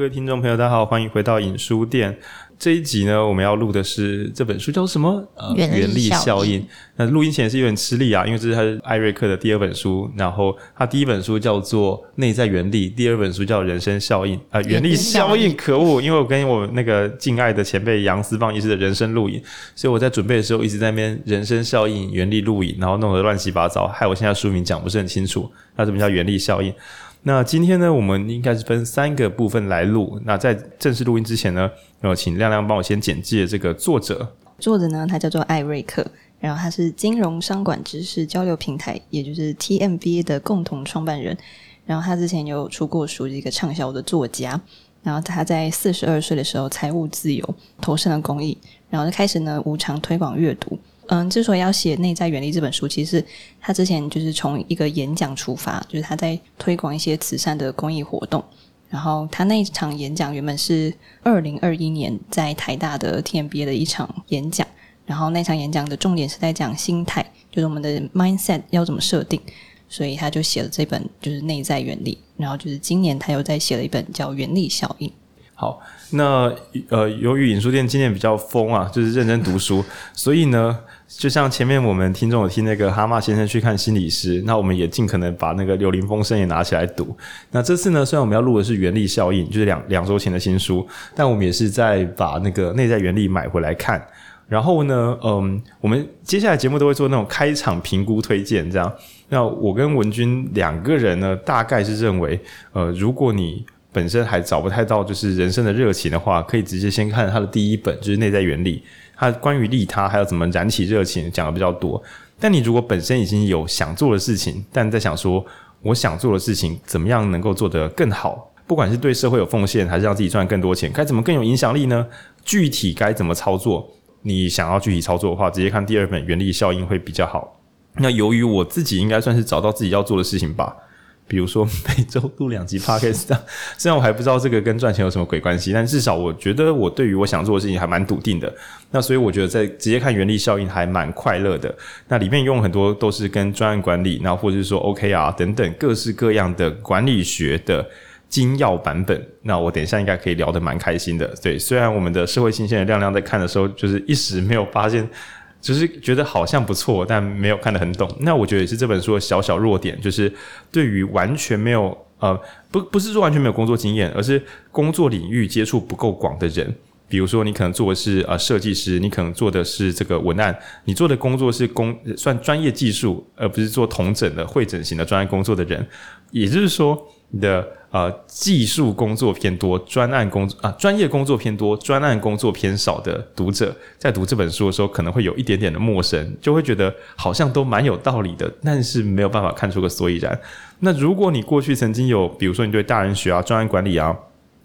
各位听众朋友，大家好，欢迎回到影书店。这一集呢，我们要录的是这本书叫什么？呃，原力效应。那录音前是有点吃力啊，因为这是他艾瑞克的第二本书。然后他第一本书叫做《内在原力》，第二本书叫《人生效应》啊，呃，原力效应。可恶，因为我跟我那个敬爱的前辈杨思芳医师的人生录影，所以我在准备的时候一直在那边人生效应、原力录影，然后弄得乱七八糟，害我现在书名讲不是很清楚。那什么叫原力效应？那今天呢，我们应该是分三个部分来录。那在正式录音之前呢，我请亮亮帮我先简介这个作者。作者呢，他叫做艾瑞克，然后他是金融商管知识交流平台，也就是 TMBA 的共同创办人。然后他之前有出过书，一个畅销的作家。然后他在四十二岁的时候财务自由，投身了公益，然后就开始呢无偿推广阅读。嗯，之所以要写《内在原理》这本书，其实他之前就是从一个演讲出发，就是他在推广一些慈善的公益活动。然后他那一场演讲原本是二零二一年在台大的 TMBA 的一场演讲，然后那场演讲的重点是在讲心态，就是我们的 mindset 要怎么设定，所以他就写了这本就是《内在原理》。然后就是今年他又在写了一本叫《原理效应》。好，那呃，由于影书店今年比较疯啊，就是认真读书，所以呢。就像前面我们听众有听那个蛤蟆先生去看心理师，那我们也尽可能把那个柳林风声也拿起来读。那这次呢，虽然我们要录的是原力效应，就是两两周前的新书，但我们也是在把那个内在原力买回来看。然后呢，嗯，我们接下来节目都会做那种开场评估推荐，这样。那我跟文君两个人呢，大概是认为，呃，如果你本身还找不太到就是人生的热情的话，可以直接先看他的第一本，就是内在原力。他关于利他还有怎么燃起热情讲的比较多，但你如果本身已经有想做的事情，但在想说我想做的事情怎么样能够做得更好，不管是对社会有奉献，还是让自己赚更多钱，该怎么更有影响力呢？具体该怎么操作？你想要具体操作的话，直接看第二本《原力效应》会比较好。那由于我自己应该算是找到自己要做的事情吧。比如说 每周录两集 Podcast，虽然我还不知道这个跟赚钱有什么鬼关系，但至少我觉得我对于我想做的事情还蛮笃定的。那所以我觉得在直接看原力效应还蛮快乐的。那里面用很多都是跟专案管理，然后或者是说 OKR 等等各式各样的管理学的精要版本。那我等一下应该可以聊得蛮开心的。对，虽然我们的社会新鲜人亮亮在看的时候，就是一时没有发现。只是觉得好像不错，但没有看得很懂。那我觉得也是这本书的小小弱点，就是对于完全没有呃不不是说完全没有工作经验，而是工作领域接触不够广的人。比如说，你可能做的是呃设计师，你可能做的是这个文案，你做的工作是工算专业技术，而不是做同整的会诊型的专业工作的人。也就是说，你的。呃，技术工作偏多，专案工作啊，专业工作偏多，专案工作偏少的读者，在读这本书的时候，可能会有一点点的陌生，就会觉得好像都蛮有道理的，但是没有办法看出个所以然。那如果你过去曾经有，比如说你对大人学啊、专案管理啊，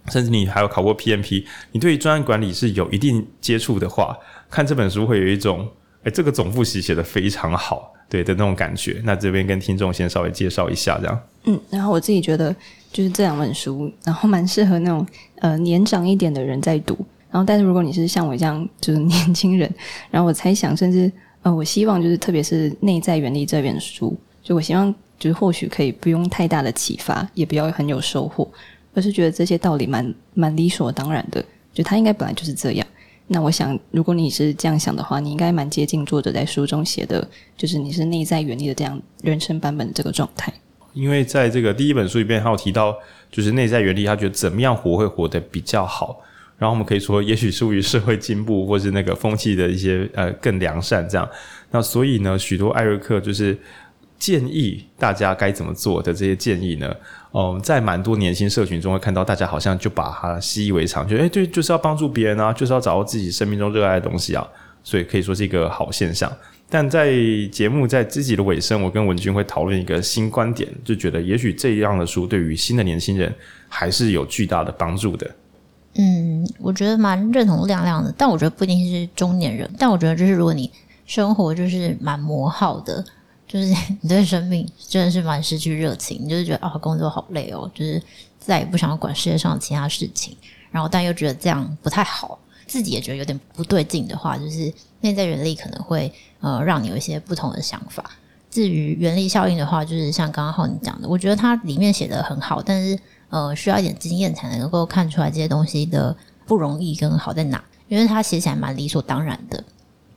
甚至你还有考过 PMP，你对专案管理是有一定接触的话，看这本书会有一种，诶，这个总复习写得非常好，对的那种感觉。那这边跟听众先稍微介绍一下，这样。嗯，然后我自己觉得。就是这两本书，然后蛮适合那种呃年长一点的人在读。然后，但是如果你是像我这样就是年轻人，然后我猜想，甚至呃，我希望就是特别是《内在原理》这本书，就我希望就是或许可以不用太大的启发，也不要很有收获，而是觉得这些道理蛮蛮理所当然的，就他应该本来就是这样。那我想，如果你是这样想的话，你应该蛮接近作者在书中写的，就是你是内在原力的这样人生版本的这个状态。因为在这个第一本书里边，还有提到，就是内在原力，他觉得怎么样活会活得比较好。然后我们可以说，也许是于社会进步，或是那个风气的一些呃更良善这样。那所以呢，许多艾瑞克就是建议大家该怎么做的这些建议呢，嗯，在蛮多年轻社群中会看到，大家好像就把它习以为常，就诶对，就是要帮助别人啊，就是要找到自己生命中热爱的东西啊。所以可以说是一个好现象。但在节目在自己的尾声，我跟文君会讨论一个新观点，就觉得也许这样的书对于新的年轻人还是有巨大的帮助的。嗯，我觉得蛮认同亮亮的，但我觉得不一定是中年人。但我觉得就是如果你生活就是蛮磨耗的，就是 你对生命真的是蛮失去热情，你就是觉得啊、工作好累哦，就是再也不想要管世界上其他事情，然后但又觉得这样不太好。自己也觉得有点不对劲的话，就是内在原力可能会呃让你有一些不同的想法。至于原力效应的话，就是像刚刚浩你讲的，我觉得它里面写的很好，但是呃需要一点经验才能够看出来这些东西的不容易跟好在哪，因为它写起来蛮理所当然的。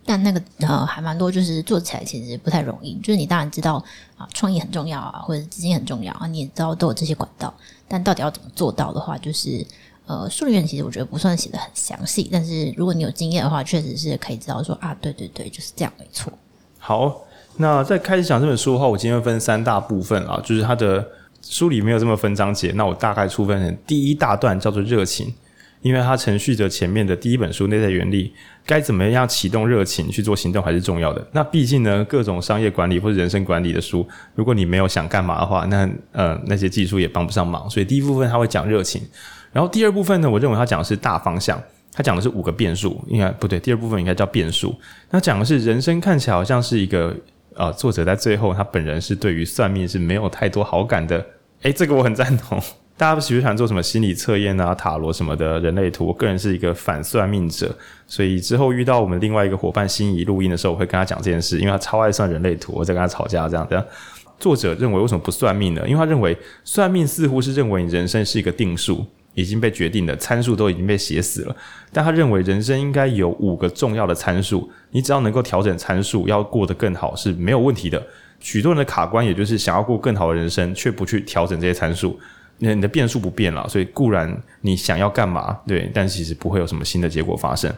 但那个呃还蛮多，就是做起来其实不太容易。就是你当然知道啊，创意很重要啊，或者资金很重要啊，你也知道都有这些管道。但到底要怎么做到的话，就是呃书里面其实我觉得不算写的很详细，但是如果你有经验的话，确实是可以知道说啊，对对对，就是这样，没错。好，那在开始讲这本书的话，我今天分三大部分啊，就是它的书里没有这么分章节，那我大概粗分成第一大段叫做热情。因为它承续着前面的第一本书《内在原理》，该怎么样启动热情去做行动还是重要的。那毕竟呢，各种商业管理或者人生管理的书，如果你没有想干嘛的话，那呃那些技术也帮不上忙。所以第一部分他会讲热情，然后第二部分呢，我认为他讲的是大方向，他讲的是五个变数，应该不对，第二部分应该叫变数。那讲的是人生看起来好像是一个呃，作者在最后他本人是对于算命是没有太多好感的。诶，这个我很赞同。大家不喜欢做什么心理测验啊、塔罗什么的人类图？我个人是一个反算命者，所以之后遇到我们另外一个伙伴心仪录音的时候，我会跟他讲这件事，因为他超爱算人类图，我在跟他吵架这样这样。作者认为为什么不算命呢？因为他认为算命似乎是认为你人生是一个定数，已经被决定的参数都已经被写死了。但他认为人生应该有五个重要的参数，你只要能够调整参数，要过得更好是没有问题的。许多人的卡关，也就是想要过更好的人生，却不去调整这些参数。你的变数不变了，所以固然你想要干嘛，对，但其实不会有什么新的结果发生。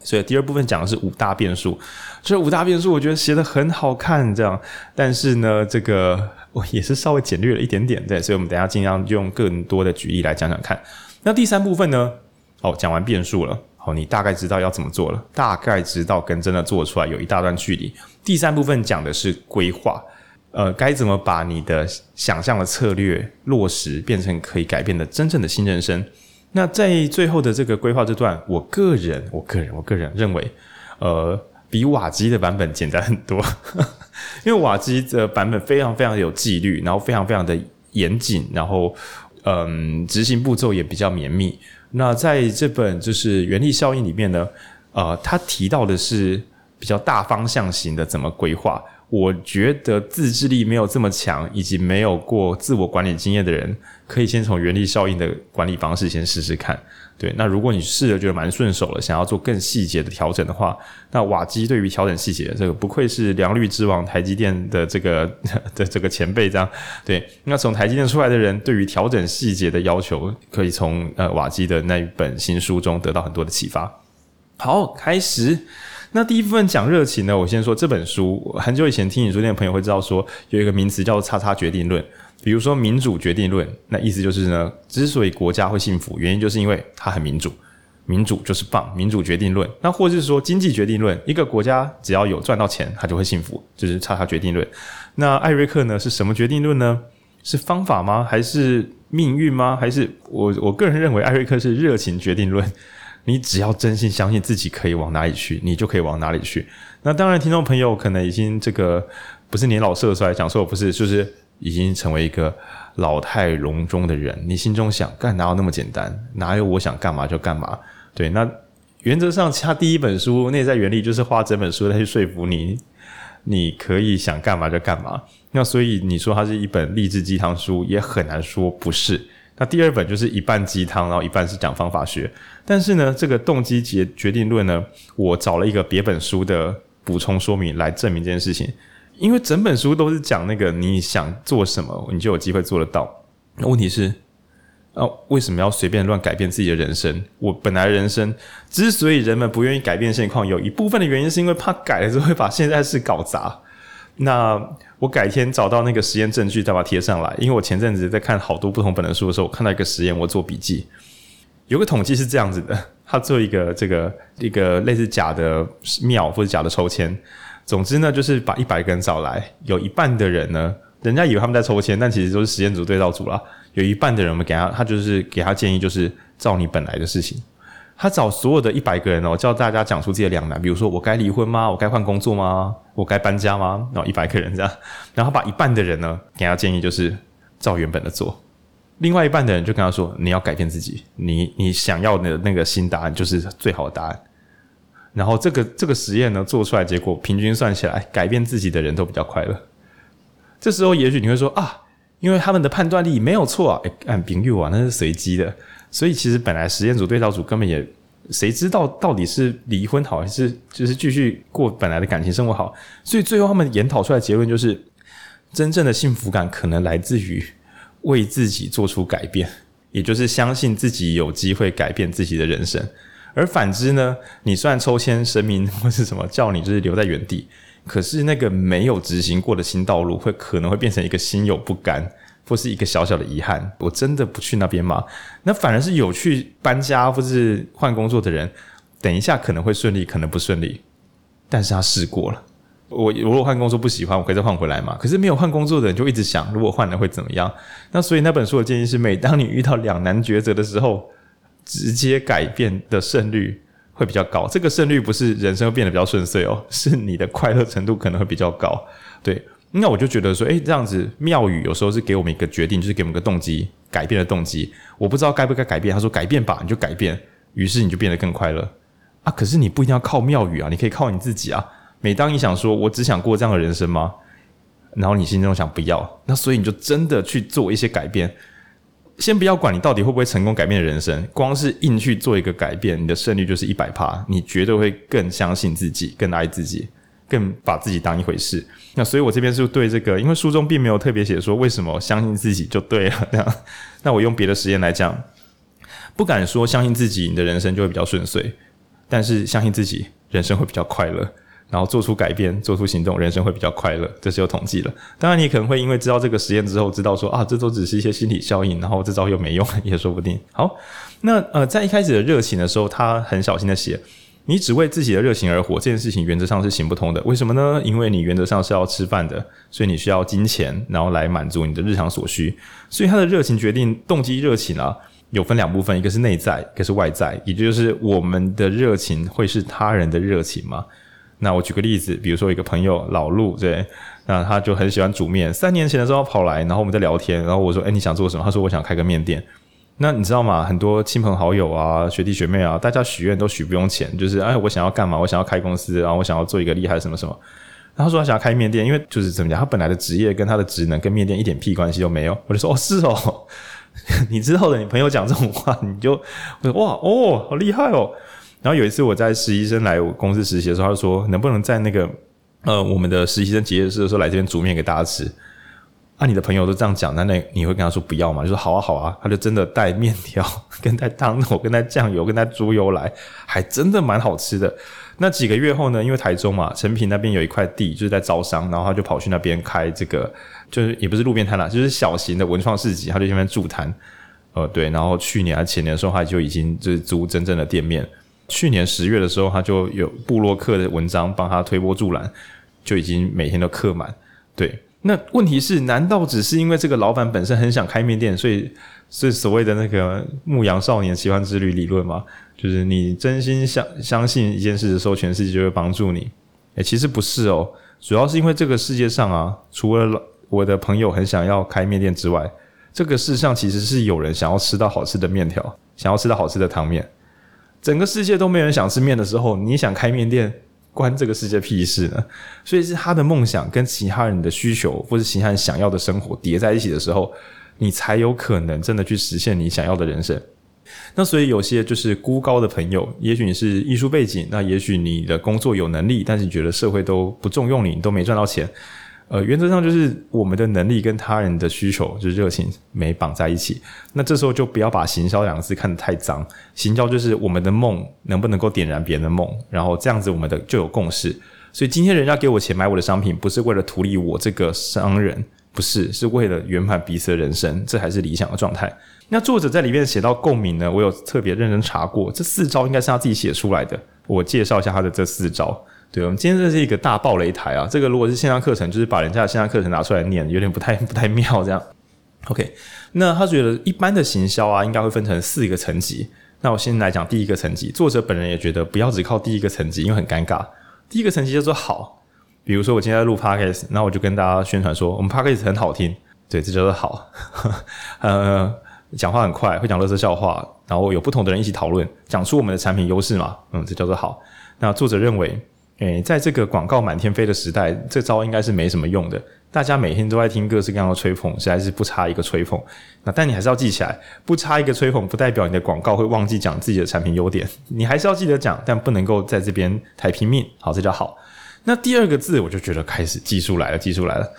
所以第二部分讲的是五大变数，这五大变数我觉得写的很好看，这样，但是呢，这个我也是稍微简略了一点点，对，所以我们等下尽量用更多的举例来讲讲看。那第三部分呢？哦，讲完变数了，好，你大概知道要怎么做了，大概知道跟真的做出来有一大段距离。第三部分讲的是规划。呃，该怎么把你的想象的策略落实，变成可以改变的真正的新人生？那在最后的这个规划这段，我个人，我个人，我个人认为，呃，比瓦基的版本简单很多，因为瓦基的版本非常非常有纪律，然后非常非常的严谨，然后嗯，执行步骤也比较绵密。那在这本就是原力效应里面呢，呃，他提到的是比较大方向型的怎么规划。我觉得自制力没有这么强，以及没有过自我管理经验的人，可以先从原力效应的管理方式先试试看。对，那如果你试了觉得蛮顺手了，想要做更细节的调整的话，那瓦基对于调整细节，这个不愧是良率之王台积电的这个 的这个前辈，这样对。那从台积电出来的人，对于调整细节的要求，可以从呃瓦基的那一本新书中得到很多的启发。好，开始。那第一部分讲热情呢，我先说这本书，很久以前听你书店的朋友会知道说，有一个名词叫做“叉叉决定论”。比如说民主决定论，那意思就是呢，之所以国家会幸福，原因就是因为它很民主，民主就是棒，民主决定论。那或是说经济决定论，一个国家只要有赚到钱，它就会幸福，就是叉叉决定论。那艾瑞克呢，是什么决定论呢？是方法吗？还是命运吗？还是我我个人认为艾瑞克是热情决定论。你只要真心相信自己可以往哪里去，你就可以往哪里去。那当然，听众朋友可能已经这个不是年老色衰，讲错不是，就是已经成为一个老态龙钟的人。你心中想干，哪有那么简单？哪有我想干嘛就干嘛？对，那原则上，他第一本书《内在原理》就是花整本书来去说服你，你可以想干嘛就干嘛。那所以你说它是一本励志鸡汤书，也很难说不是。那第二本就是一半鸡汤，然后一半是讲方法学。但是呢，这个动机决决定论呢，我找了一个别本书的补充说明来证明这件事情。因为整本书都是讲那个你想做什么，你就有机会做得到。那问题是，哦，为什么要随便乱改变自己的人生？我本来人生之所以人们不愿意改变现况，有一部分的原因是因为怕改了之后会把现在事搞砸。那我改天找到那个实验证据，再把它贴上来。因为我前阵子在看好多不同本的书的时候，我看到一个实验，我做笔记。有个统计是这样子的：他做一个这个一个类似假的庙或者假的抽签。总之呢，就是把一百个人找来，有一半的人呢，人家以为他们在抽签，但其实都是实验组对照组啦。有一半的人，我们给他，他就是给他建议，就是照你本来的事情。他找所有的一百个人哦，叫大家讲出自己的两难，比如说我该离婚吗？我该换工作吗？我该搬家吗？然后一百个人这样，然后把一半的人呢给他建议，就是照原本的做。另外一半的人就跟他说：“你要改变自己，你你想要的那个新答案就是最好的答案。”然后这个这个实验呢做出来，结果平均算起来，改变自己的人都比较快乐。这时候也许你会说啊，因为他们的判断力没有错啊，按比喻啊，那是随机的，所以其实本来实验组对照组根本也谁知道到底是离婚好还是就是继续过本来的感情生活好，所以最后他们研讨出来的结论就是，真正的幸福感可能来自于为自己做出改变，也就是相信自己有机会改变自己的人生，而反之呢，你虽然抽签神明或是什么叫你就是留在原地。可是那个没有执行过的新道路，会可能会变成一个心有不甘，或是一个小小的遗憾。我真的不去那边吗？那反而是有去搬家或是换工作的人，等一下可能会顺利，可能不顺利。但是他试过了。我如果换工作不喜欢，我可以再换回来嘛？可是没有换工作的人就一直想，如果换了会怎么样？那所以那本书的建议是：每当你遇到两难抉择的时候，直接改变的胜率。会比较高，这个胜率不是人生会变得比较顺遂哦，是你的快乐程度可能会比较高。对，那我就觉得说，诶，这样子庙宇有时候是给我们一个决定，就是给我们个动机，改变的动机。我不知道该不该改变，他说改变吧，你就改变，于是你就变得更快乐啊。可是你不一定要靠庙宇啊，你可以靠你自己啊。每当你想说我只想过这样的人生吗？然后你心中想不要，那所以你就真的去做一些改变。先不要管你到底会不会成功改变人生，光是硬去做一个改变，你的胜率就是一百趴，你绝对会更相信自己，更爱自己，更把自己当一回事。那所以我这边是对这个，因为书中并没有特别写说为什么相信自己就对了那。那我用别的实验来讲，不敢说相信自己，你的人生就会比较顺遂，但是相信自己，人生会比较快乐。然后做出改变，做出行动，人生会比较快乐。这是有统计的。当然，你可能会因为知道这个实验之后，知道说啊，这都只是一些心理效应，然后这招又没用，也说不定。好，那呃，在一开始的热情的时候，他很小心的写，你只为自己的热情而活，这件事情原则上是行不通的。为什么呢？因为你原则上是要吃饭的，所以你需要金钱，然后来满足你的日常所需。所以他的热情决定动机热情啊，有分两部分，一个是内在，一个是外在，也就是我们的热情会是他人的热情吗？那我举个例子，比如说一个朋友老陆，对，那他就很喜欢煮面。三年前的时候跑来，然后我们在聊天，然后我说：“诶，你想做什么？”他说：“我想开个面店。”那你知道吗？很多亲朋好友啊、学弟学妹啊，大家许愿都许不用钱，就是哎，我想要干嘛？我想要开公司，然后我想要做一个厉害什么什么。然后他说他想要开面店，因为就是怎么讲，他本来的职业跟他的职能跟面店一点屁关系都没有。我就说：“哦，是哦，你知道的，你朋友讲这种话，你就我说哇哦，好厉害哦。”然后有一次我在实习生来我公司实习的时候，他就说能不能在那个呃我们的实习生结业式的时候来这边煮面给大家吃？啊，你的朋友都这样讲，那那你会跟他说不要吗？就说好啊好啊，他就真的带面条、跟带汤头、跟带酱油、跟带猪油来，还真的蛮好吃的。那几个月后呢，因为台中嘛，成品那边有一块地就是在招商，然后他就跑去那边开这个，就是也不是路边摊啦，就是小型的文创市集，他就那边驻摊。呃，对，然后去年还前年的时候，他就已经就是租真正的店面。去年十月的时候，他就有部落客的文章帮他推波助澜，就已经每天都客满。对，那问题是，难道只是因为这个老板本身很想开面店，所以是所谓的那个牧羊少年奇幻之旅理论吗？就是你真心相相信一件事的时候，全世界就会帮助你？诶，其实不是哦，主要是因为这个世界上啊，除了我的朋友很想要开面店之外，这个世上其实是有人想要吃到好吃的面条，想要吃到好吃的汤面。整个世界都没人想吃面的时候，你想开面店，关这个世界屁事呢？所以是他的梦想跟其他人的需求，或是其他人想要的生活叠在一起的时候，你才有可能真的去实现你想要的人生。那所以有些就是孤高的朋友，也许你是艺术背景，那也许你的工作有能力，但是你觉得社会都不重用你，你都没赚到钱。呃，原则上就是我们的能力跟他人的需求，就是热情没绑在一起。那这时候就不要把行销两个字看得太脏。行销就是我们的梦能不能够点燃别人的梦，然后这样子我们的就有共识。所以今天人家给我钱买我的商品，不是为了图利我这个商人，不是，是为了圆满彼此的人生，这还是理想的状态。那作者在里面写到共鸣呢，我有特别认真查过，这四招应该是他自己写出来的。我介绍一下他的这四招。对，我们今天这是一个大爆雷台啊！这个如果是线上课程，就是把人家的线上课程拿出来念，有点不太不太妙这样。OK，那他觉得一般的行销啊，应该会分成四个层级。那我先来讲第一个层级，作者本人也觉得不要只靠第一个层级，因为很尴尬。第一个层级叫做好，比如说我今天在录 Podcast，那我就跟大家宣传说我们 Podcast 很好听，对，这叫做好。呃，讲话很快，会讲乐色笑话，然后有不同的人一起讨论，讲出我们的产品优势嘛，嗯，这叫做好。那作者认为。诶，在这个广告满天飞的时代，这招应该是没什么用的。大家每天都在听各式各样的吹捧，实在是不差一个吹捧。那但你还是要记起来，不差一个吹捧，不代表你的广告会忘记讲自己的产品优点，你还是要记得讲，但不能够在这边太拼命。好，这叫好。那第二个字，我就觉得开始技术来了，技术来了。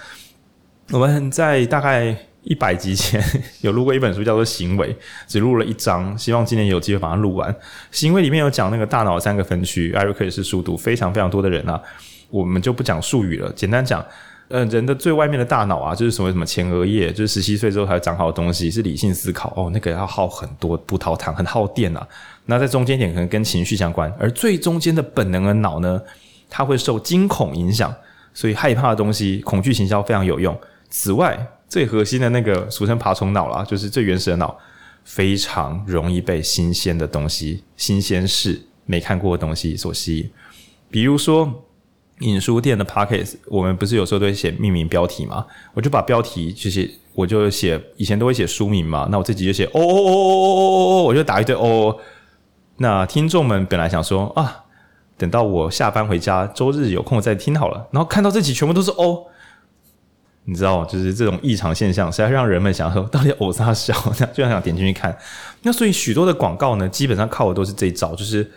我们在大概一百集前 有录过一本书，叫做《行为》，只录了一章，希望今年有机会把它录完。《行为》里面有讲那个大脑三个分区，艾瑞克也是书读非常非常多的人啊，我们就不讲术语了，简单讲，呃，人的最外面的大脑啊，就是所谓什么前额叶，就是十七岁之后才长好的东西，是理性思考哦，那个要耗很多葡萄糖，很耗电啊。那在中间点可能跟情绪相关，而最中间的本能的脑呢？它会受惊恐影响，所以害怕的东西，恐惧行销非常有用。此外，最核心的那个俗称爬虫脑啦，就是最原始的脑，非常容易被新鲜的东西、新鲜事、没看过的东西所吸引。比如说，影书店的 Podcast，我们不是有时候都会写命名标题嘛？我就把标题就是，我就写以前都会写书名嘛，那我自己就写哦哦哦哦哦哦哦，我就打一堆哦。那听众们本来想说啊。等到我下班回家，周日有空再听好了。然后看到这集全部都是哦，你知道，就是这种异常现象，实在让人们想说，到底偶啥小，就想点进去看。那所以许多的广告呢，基本上靠的都是这一招，就是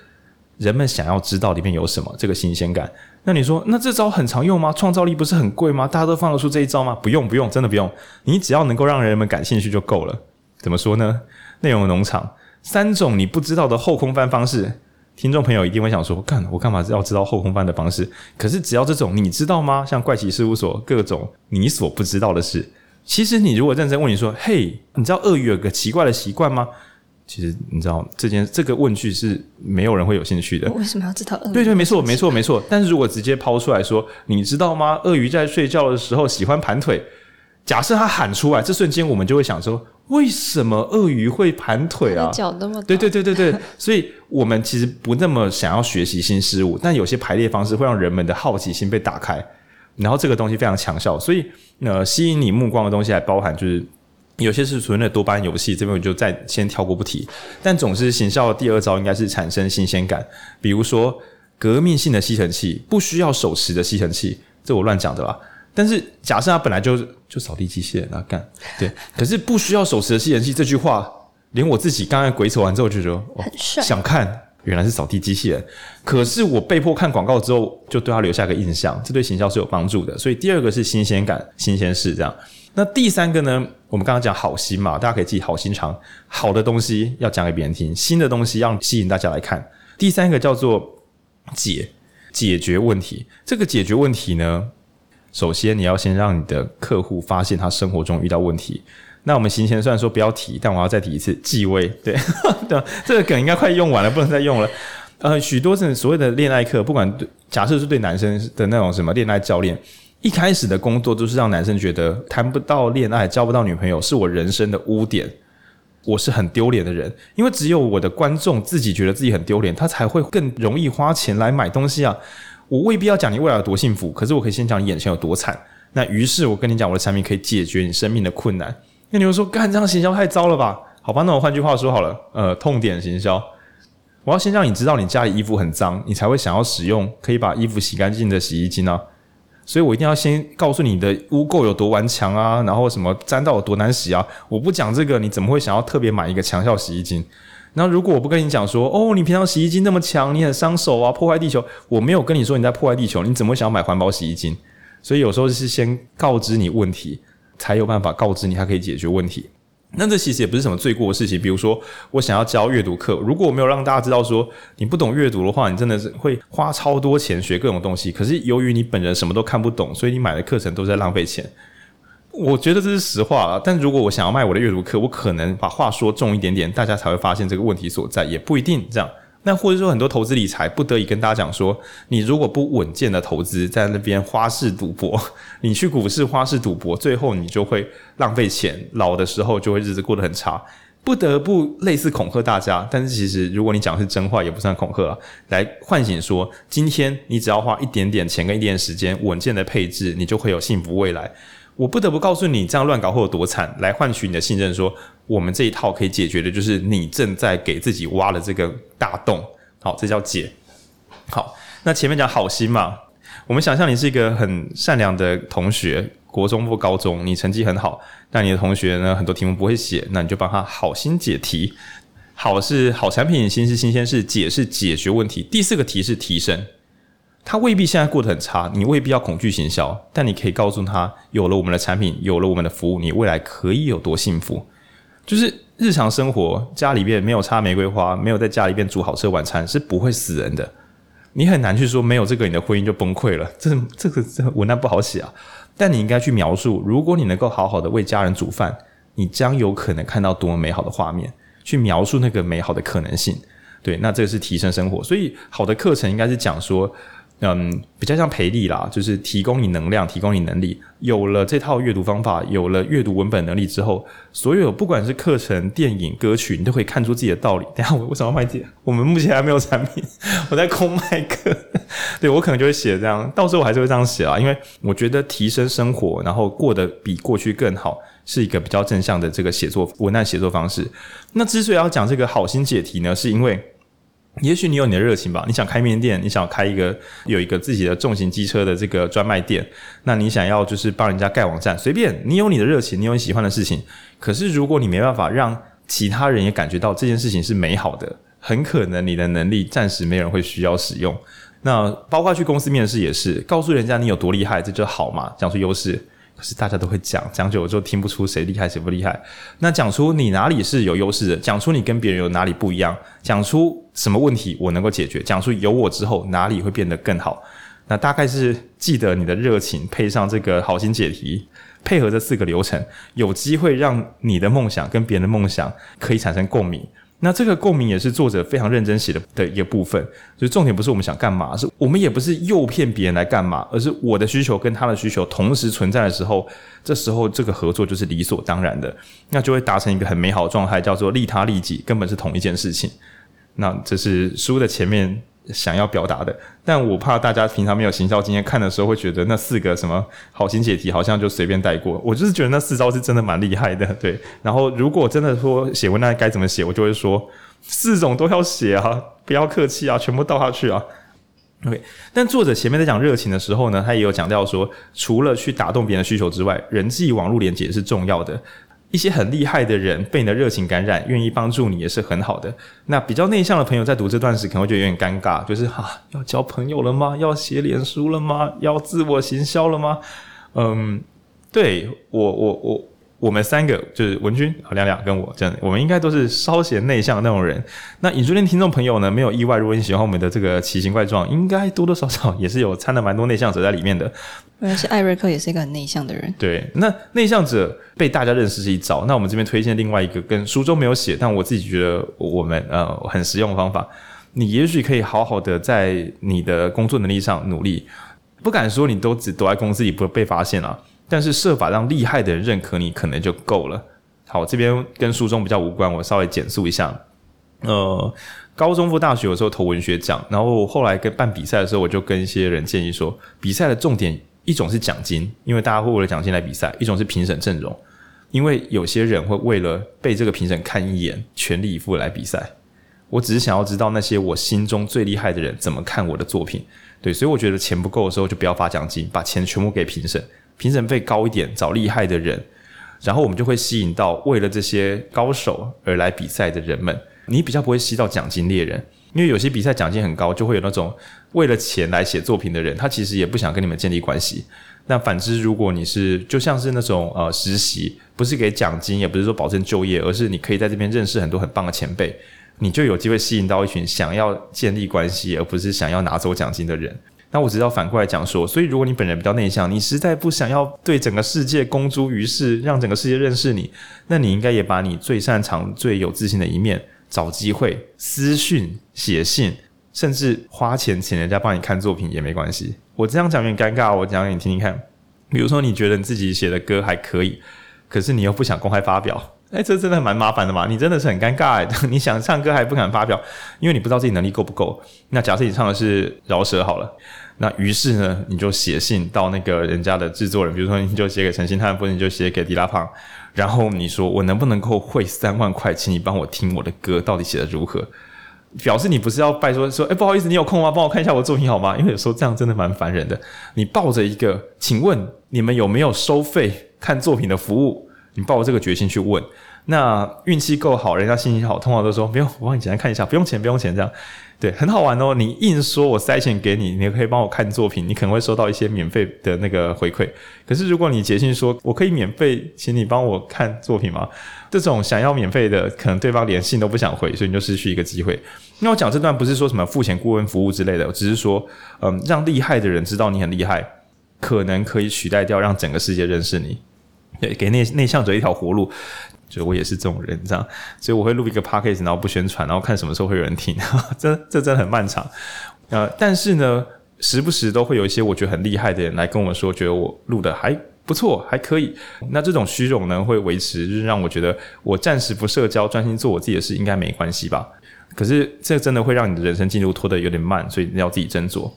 人们想要知道里面有什么，这个新鲜感。那你说，那这招很常用吗？创造力不是很贵吗？大家都放得出这一招吗？不用，不用，真的不用。你只要能够让人们感兴趣就够了。怎么说呢？内容农场，三种你不知道的后空翻方式。听众朋友一定会想说：“干，我干嘛要知道后空翻的方式？”可是只要这种，你知道吗？像怪奇事务所各种你所不知道的事，其实你如果认真问你说：“嘿，你知道鳄鱼有个奇怪的习惯吗？”其实你知道这件这个问句是没有人会有兴趣的。我为什么要知道鳄鱼？对对，没错，没错，没错。但是如果直接抛出来说：“你知道吗？鳄鱼在睡觉的时候喜欢盘腿。”假设他喊出来，这瞬间我们就会想说。为什么鳄鱼会盘腿啊？脚那么大。对对对对对，所以我们其实不那么想要学习新事物，但有些排列方式会让人们的好奇心被打开，然后这个东西非常强效，所以呃，吸引你目光的东西还包含就是有些是纯的多巴胺游戏，这边我就再先跳过不提。但总之，行销的第二招应该是产生新鲜感，比如说革命性的吸尘器，不需要手持的吸尘器，这我乱讲的吧。但是假设他本来就就扫地机器人啊，干对，可是不需要手持的吸尘器这句话，连我自己刚才鬼扯完之后就觉得很帅，想看原来是扫地机器人，可是我被迫看广告之后，就对他留下个印象，这对行销是有帮助的。所以第二个是新鲜感、新鲜事这样。那第三个呢？我们刚刚讲好心嘛，大家可以记好心肠，好的东西要讲给别人听，新的东西要吸引大家来看。第三个叫做解解决问题，这个解决问题呢？首先，你要先让你的客户发现他生活中遇到问题。那我们行前虽然说不要提，但我要再提一次，继位。对，对，这个梗应该快用完了，不能再用了。呃，许多是所谓的恋爱课，不管，假设是对男生的那种什么恋爱教练，一开始的工作都是让男生觉得谈不到恋爱、交不到女朋友是我人生的污点，我是很丢脸的人。因为只有我的观众自己觉得自己很丢脸，他才会更容易花钱来买东西啊。我未必要讲你未来有多幸福，可是我可以先讲你眼前有多惨。那于是我跟你讲，我的产品可以解决你生命的困难。那你会说，干这样行销太糟了吧？好吧，那我换句话说好了，呃，痛点行销。我要先让你知道你家里衣服很脏，你才会想要使用可以把衣服洗干净的洗衣精啊。所以我一定要先告诉你的污垢有多顽强啊，然后什么沾到有多难洗啊。我不讲这个，你怎么会想要特别买一个强效洗衣精？那如果我不跟你讲说，哦，你平常洗衣机那么强，你很伤手啊，破坏地球。我没有跟你说你在破坏地球，你怎么会想要买环保洗衣机？所以有时候是先告知你问题，才有办法告知你它可以解决问题。那这其实也不是什么罪过的事情。比如说，我想要教阅读课，如果我没有让大家知道说你不懂阅读的话，你真的是会花超多钱学各种东西。可是由于你本人什么都看不懂，所以你买的课程都在浪费钱。我觉得这是实话啊，但如果我想要卖我的阅读课，我可能把话说重一点点，大家才会发现这个问题所在，也不一定这样。那或者说很多投资理财不得已跟大家讲说，你如果不稳健的投资，在那边花式赌博，你去股市花式赌博，最后你就会浪费钱，老的时候就会日子过得很差，不得不类似恐吓大家。但是其实如果你讲的是真话，也不算恐吓啊，来唤醒说，今天你只要花一点点钱跟一点点时间，稳健的配置，你就会有幸福未来。我不得不告诉你，这样乱搞会有多惨，来换取你的信任。说我们这一套可以解决的，就是你正在给自己挖的这个大洞。好，这叫解。好，那前面讲好心嘛，我们想象你是一个很善良的同学，国中或高中，你成绩很好，但你的同学呢，很多题目不会写，那你就帮他好心解题。好是好产品，新是新鲜事，解是解决问题。第四个题是提升，他未必现在过得很差，你未必要恐惧行销，但你可以告诉他，有了我们的产品，有了我们的服务，你未来可以有多幸福。就是日常生活，家里边没有插玫瑰花，没有在家里边煮好吃的晚餐，是不会死人的。你很难去说没有这个，你的婚姻就崩溃了。这这个这个文案不好写啊。但你应该去描述，如果你能够好好的为家人煮饭，你将有可能看到多么美好的画面。去描述那个美好的可能性。对，那这个是提升生活。所以好的课程应该是讲说。嗯，比较像培力啦，就是提供你能量，提供你能力。有了这套阅读方法，有了阅读文本能力之后，所有不管是课程、电影、歌曲，你都可以看出自己的道理。等下我为什么要卖点？我们目前还没有产品，我在空卖课。对，我可能就会写这样，到时候我还是会这样写啊，因为我觉得提升生活，然后过得比过去更好，是一个比较正向的这个写作文案写作方式。那之所以要讲这个好心解题呢，是因为。也许你有你的热情吧，你想开面店，你想开一个有一个自己的重型机车的这个专卖店，那你想要就是帮人家盖网站，随便，你有你的热情，你有你喜欢的事情。可是如果你没办法让其他人也感觉到这件事情是美好的，很可能你的能力暂时没人会需要使用。那包括去公司面试也是，告诉人家你有多厉害，这就好嘛，讲出优势。可是大家都会讲，讲久了之后听不出谁厉害谁不厉害。那讲出你哪里是有优势的，讲出你跟别人有哪里不一样，讲出什么问题我能够解决，讲出有我之后哪里会变得更好。那大概是记得你的热情，配上这个好心解题，配合这四个流程，有机会让你的梦想跟别人的梦想可以产生共鸣。那这个共鸣也是作者非常认真写的的一个部分，所以重点不是我们想干嘛，是我们也不是诱骗别人来干嘛，而是我的需求跟他的需求同时存在的时候，这时候这个合作就是理所当然的，那就会达成一个很美好的状态，叫做利他利己，根本是同一件事情。那这是书的前面。想要表达的，但我怕大家平常没有行销经验，看的时候会觉得那四个什么好心解题好像就随便带过。我就是觉得那四招是真的蛮厉害的，对。然后如果真的说写文案该怎么写，我就会说四种都要写啊，不要客气啊，全部倒下去啊。OK。但作者前面在讲热情的时候呢，他也有讲到说，除了去打动别人的需求之外，人际网络连接是重要的。一些很厉害的人被你的热情感染，愿意帮助你也是很好的。那比较内向的朋友在读这段时可能会觉得有点尴尬，就是哈、要交朋友了吗？要写脸书了吗？要自我行销了吗？嗯，对，我我我。我们三个就是文君、亮亮跟我，这样，我们应该都是稍显内向的那种人。那影书店听众朋友呢，没有意外，如果你喜欢我们的这个奇形怪状，应该多多少少也是有掺了蛮多内向者在里面的。原来是艾瑞克也是一个很内向的人。对，那内向者被大家认识是一招。那我们这边推荐另外一个，跟书中没有写，但我自己觉得我们呃很实用的方法。你也许可以好好的在你的工作能力上努力，不敢说你都只躲在公司里不被发现啊。但是设法让厉害的人认可你，可能就够了。好，这边跟书中比较无关，我稍微简述一下。呃，高中或大学有时候投文学奖，然后后来跟办比赛的时候，我就跟一些人建议说，比赛的重点一种是奖金，因为大家会为了奖金来比赛；一种是评审阵容，因为有些人会为了被这个评审看一眼，全力以赴来比赛。我只是想要知道那些我心中最厉害的人怎么看我的作品。对，所以我觉得钱不够的时候，就不要发奖金，把钱全部给评审。评审费高一点，找厉害的人，然后我们就会吸引到为了这些高手而来比赛的人们。你比较不会吸到奖金猎人，因为有些比赛奖金很高，就会有那种为了钱来写作品的人，他其实也不想跟你们建立关系。那反之，如果你是就像是那种呃实习，不是给奖金，也不是说保证就业，而是你可以在这边认识很多很棒的前辈，你就有机会吸引到一群想要建立关系，而不是想要拿走奖金的人。那我只要反过来讲说，所以如果你本人比较内向，你实在不想要对整个世界公诸于世，让整个世界认识你，那你应该也把你最擅长、最有自信的一面，找机会私讯、写信，甚至花钱请人家帮你看作品也没关系。我这样讲有点尴尬，我讲给你听听看。比如说，你觉得你自己写的歌还可以，可是你又不想公开发表。哎，这真的蛮麻烦的嘛！你真的是很尴尬诶，你想唱歌还不敢发表，因为你不知道自己能力够不够。那假设你唱的是饶舌好了，那于是呢，你就写信到那个人家的制作人，比如说你就写给陈星汉，或者你就写给迪拉胖，然后你说我能不能够汇三万块，请你帮我听我的歌到底写得如何？表示你不是要拜说说，哎，不好意思，你有空吗？帮我看一下我的作品好吗？因为有时候这样真的蛮烦人的。你抱着一个，请问你们有没有收费看作品的服务？你抱着这个决心去问，那运气够好，人家心情好，通常都说不用，我帮你简单看一下，不用钱，不用钱，这样。对，很好玩哦。你硬说我塞钱给你，你可以帮我看作品，你可能会收到一些免费的那个回馈。可是如果你捷信说我可以免费请你帮我看作品吗？这种想要免费的，可能对方连信都不想回，所以你就失去一个机会。那我讲这段不是说什么付钱顾问服务之类的，我只是说，嗯，让厉害的人知道你很厉害，可能可以取代掉让整个世界认识你。对，给内内向者一条活路。就我也是这种人，这样，所以我会录一个 podcast，然后不宣传，然后看什么时候会有人听，这这真的很漫长。呃，但是呢，时不时都会有一些我觉得很厉害的人来跟我说，觉得我录的还不错，还可以。那这种虚荣呢，会维持，就是让我觉得我暂时不社交，专心做我自己的事，应该没关系吧？可是这真的会让你的人生进度拖得有点慢，所以你要自己斟酌。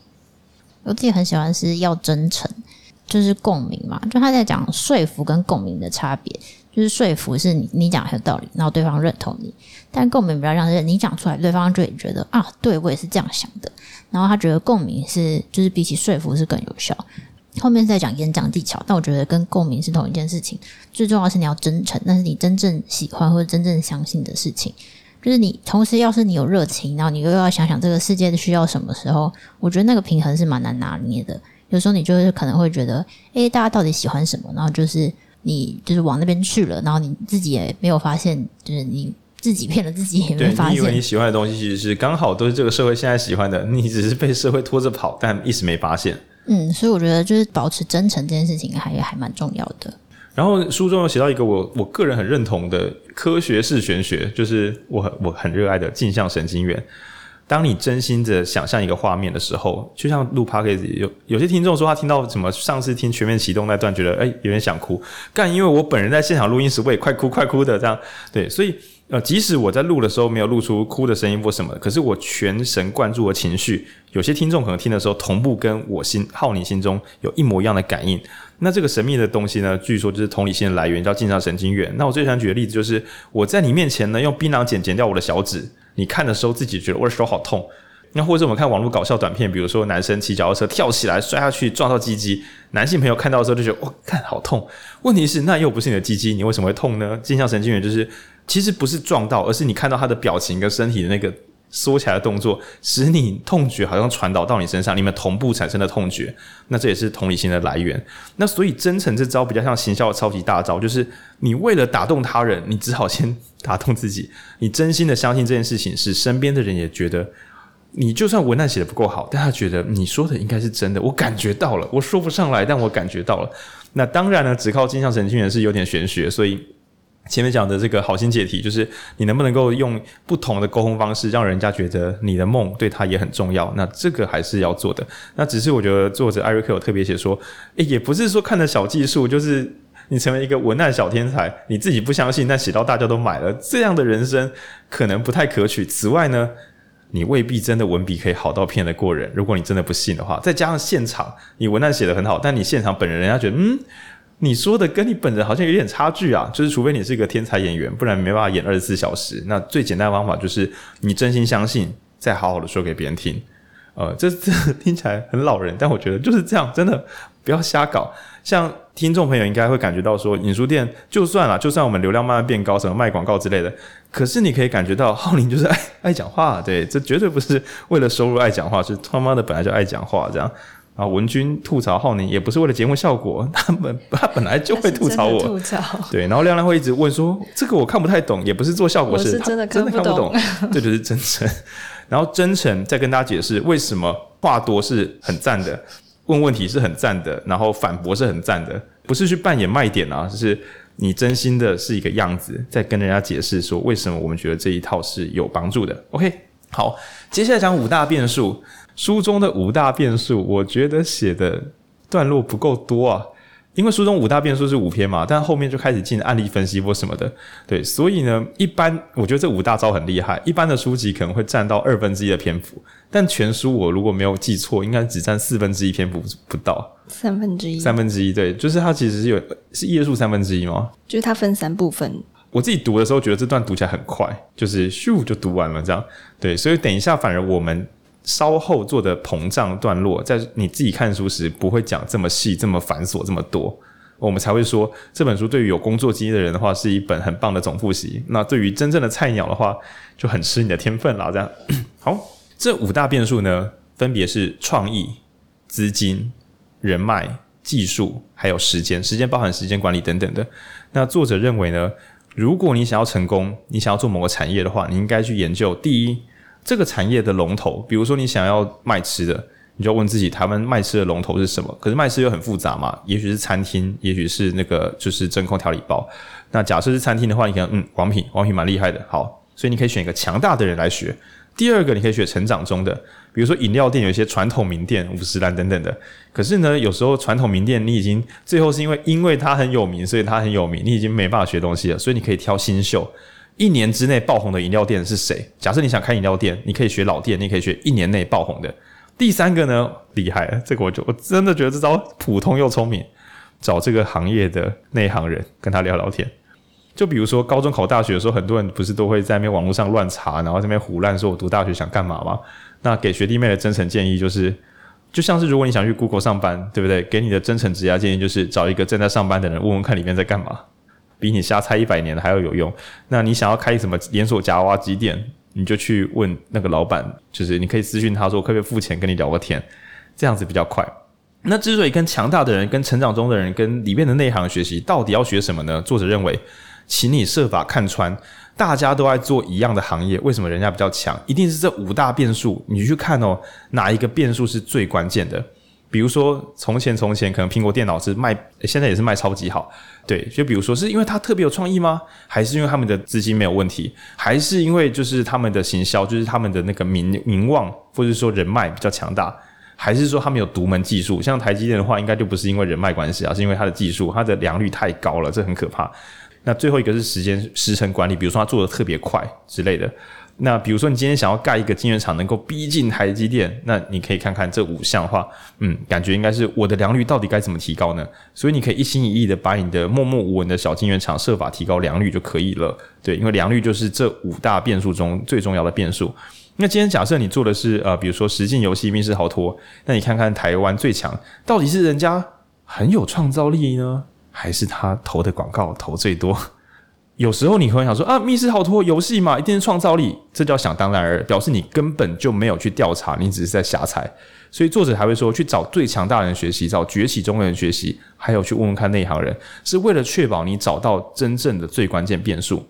我自己很喜欢是要真诚，就是共鸣嘛，就他在讲说服跟共鸣的差别。就是说服是你你讲很有道理，然后对方认同你，但共鸣比较像是你讲出来，对方就也觉得啊，对我也是这样想的，然后他觉得共鸣是就是比起说服是更有效。后面再讲演讲技巧，但我觉得跟共鸣是同一件事情。最重要是你要真诚，那是你真正喜欢或者真正相信的事情。就是你同时要是你有热情，然后你又要想想这个世界的需要什么时候，我觉得那个平衡是蛮难拿捏的。有时候你就是可能会觉得，诶，大家到底喜欢什么？然后就是。你就是往那边去了，然后你自己也没有发现，就是你自己骗了自己，也没发现。对，你以为你喜欢的东西其实是刚好都是这个社会现在喜欢的，你只是被社会拖着跑，但一时没发现。嗯，所以我觉得就是保持真诚这件事情还还蛮重要的。然后书中有写到一个我我个人很认同的科学式玄学，就是我很我很热爱的镜像神经元。当你真心的想象一个画面的时候，就像录 podcast 有有些听众说他听到什么上次听全面启动那段，觉得哎有点想哭，但因为我本人在现场录音时，我也快哭快哭的这样，对，所以呃即使我在录的时候没有录出哭的声音或什么，可是我全神贯注的情绪，有些听众可能听的时候同步跟我心浩宁心中有一模一样的感应。那这个神秘的东西呢，据说就是同理心的来源，叫镜像神经元。那我最想举的例子就是我在你面前呢用槟榔剪剪掉我的小指。你看的时候自己觉得我的手好痛，那或者我们看网络搞笑短片，比如说男生骑脚踏车跳起来摔下去撞到鸡鸡，男性朋友看到的时候就觉得哇，看好痛。问题是那又不是你的鸡鸡，你为什么会痛呢？镜像神经元就是其实不是撞到，而是你看到他的表情跟身体的那个缩起来的动作，使你痛觉好像传导到你身上，你们同步产生的痛觉，那这也是同理心的来源。那所以真诚这招比较像行销的超级大招，就是你为了打动他人，你只好先。打动自己，你真心的相信这件事情，使身边的人也觉得，你就算文案写得不够好，但他觉得你说的应该是真的。我感觉到了，我说不上来，但我感觉到了。那当然呢，只靠镜像神经元是有点玄学，所以前面讲的这个好心解题，就是你能不能够用不同的沟通方式，让人家觉得你的梦对他也很重要。那这个还是要做的。那只是我觉得作者艾瑞克有特别写说，诶，也不是说看的小技术，就是。你成为一个文案小天才，你自己不相信，但写到大家都买了，这样的人生可能不太可取。此外呢，你未必真的文笔可以好到骗得过人。如果你真的不信的话，再加上现场你文案写得很好，但你现场本人人家觉得，嗯，你说的跟你本人好像有点差距啊。就是除非你是一个天才演员，不然没办法演二十四小时。那最简单的方法就是你真心相信，再好好的说给别人听。呃，这这 听起来很老人，但我觉得就是这样，真的不要瞎搞。像听众朋友应该会感觉到说，影书店就算了，就算我们流量慢慢变高，什么卖广告之类的，可是你可以感觉到浩宁就是爱爱讲话，对，这绝对不是为了收入爱讲话，是他妈的本来就爱讲话这样。然后文君吐槽浩宁也不是为了节目效果，他们他本来就会吐槽我，吐槽对。然后亮亮会一直问说，这个我看不太懂，也不是做效果，是真的看不懂，真的看不懂，这就是真诚。然后真诚再跟大家解释为什么话多是很赞的，问问题是很赞的，然后反驳是很赞的，不是去扮演卖点啊，就是你真心的是一个样子，在跟人家解释说为什么我们觉得这一套是有帮助的。OK，好，接下来讲五大变数，书中的五大变数，我觉得写的段落不够多啊。因为书中五大变数是五篇嘛，但后面就开始进案例分析或什么的，对，所以呢，一般我觉得这五大招很厉害。一般的书籍可能会占到二分之一的篇幅，但全书我如果没有记错，应该只占四分之一篇幅不到。三分之一。三分之一，对，就是它其实是有是页数三分之一吗？就是它分三部分。我自己读的时候觉得这段读起来很快，就是咻就读完了这样。对，所以等一下反而我们稍后做的膨胀段落，在你自己看书时不会讲这么细、这么繁琐、这么多，我们才会说这本书对于有工作经验的人的话是一本很棒的总复习。那对于真正的菜鸟的话，就很吃你的天分了。这样 好，这五大变数呢，分别是创意、资金、人脉、技术，还有时间。时间包含时间管理等等的。那作者认为呢，如果你想要成功，你想要做某个产业的话，你应该去研究第一，这个产业的龙头。比如说，你想要卖吃的，你就问自己，台湾卖吃的龙头是什么？可是卖吃又很复杂嘛，也许是餐厅，也许是那个就是真空调理包。那假设是餐厅的话，你可能嗯，王品，王品蛮厉害的。好，所以你可以选一个强大的人来学。第二个，你可以学成长中的，比如说饮料店有一些传统名店，五十岚等等的。可是呢，有时候传统名店你已经最后是因为因为它很有名，所以它很有名，你已经没办法学东西了。所以你可以挑新秀，一年之内爆红的饮料店是谁？假设你想开饮料店，你可以学老店，你可以学一年内爆红的。第三个呢，厉害，这个我就我真的觉得这招普通又聪明，找这个行业的内行人跟他聊聊天。就比如说，高中考大学的时候，很多人不是都会在那边网络上乱查，然后在那边胡乱，说我读大学想干嘛吗？那给学弟妹的真诚建议就是，就像是如果你想去 Google 上班，对不对？给你的真诚职业建议就是找一个正在上班的人，问问看里面在干嘛，比你瞎猜一百年还要有用。那你想要开什么连锁夹娃娃机店，你就去问那个老板，就是你可以私讯他说可不可以付钱跟你聊个天，这样子比较快。那之所以跟强大的人、跟成长中的人、跟里面的内行学习，到底要学什么呢？作者认为。请你设法看穿，大家都在做一样的行业，为什么人家比较强？一定是这五大变数，你去看哦，哪一个变数是最关键的？比如说，从前从前可能苹果电脑是卖，现在也是卖超级好，对。就比如说，是因为他特别有创意吗？还是因为他们的资金没有问题？还是因为就是他们的行销，就是他们的那个名名望，或者说人脉比较强大？还是说他们有独门技术？像台积电的话，应该就不是因为人脉关系啊，是因为它的技术，它的良率太高了，这很可怕。那最后一个是时间时程管理，比如说他做的特别快之类的。那比如说你今天想要盖一个晶圆厂，能够逼近台积电，那你可以看看这五项话，嗯，感觉应该是我的良率到底该怎么提高呢？所以你可以一心一意的把你的默默无闻的小晶圆厂设法提高良率就可以了。对，因为良率就是这五大变数中最重要的变数。那今天假设你做的是呃，比如说实境游戏密室逃脱，那你看看台湾最强到底是人家很有创造力呢？还是他投的广告投最多？有时候你会想说啊，密室逃脱游戏嘛，一定是创造力，这叫想当然耳，表示你根本就没有去调查，你只是在瞎猜。所以作者还会说，去找最强大的人学习，找崛起中的人学习，还有去问问看内行人，是为了确保你找到真正的最关键变数。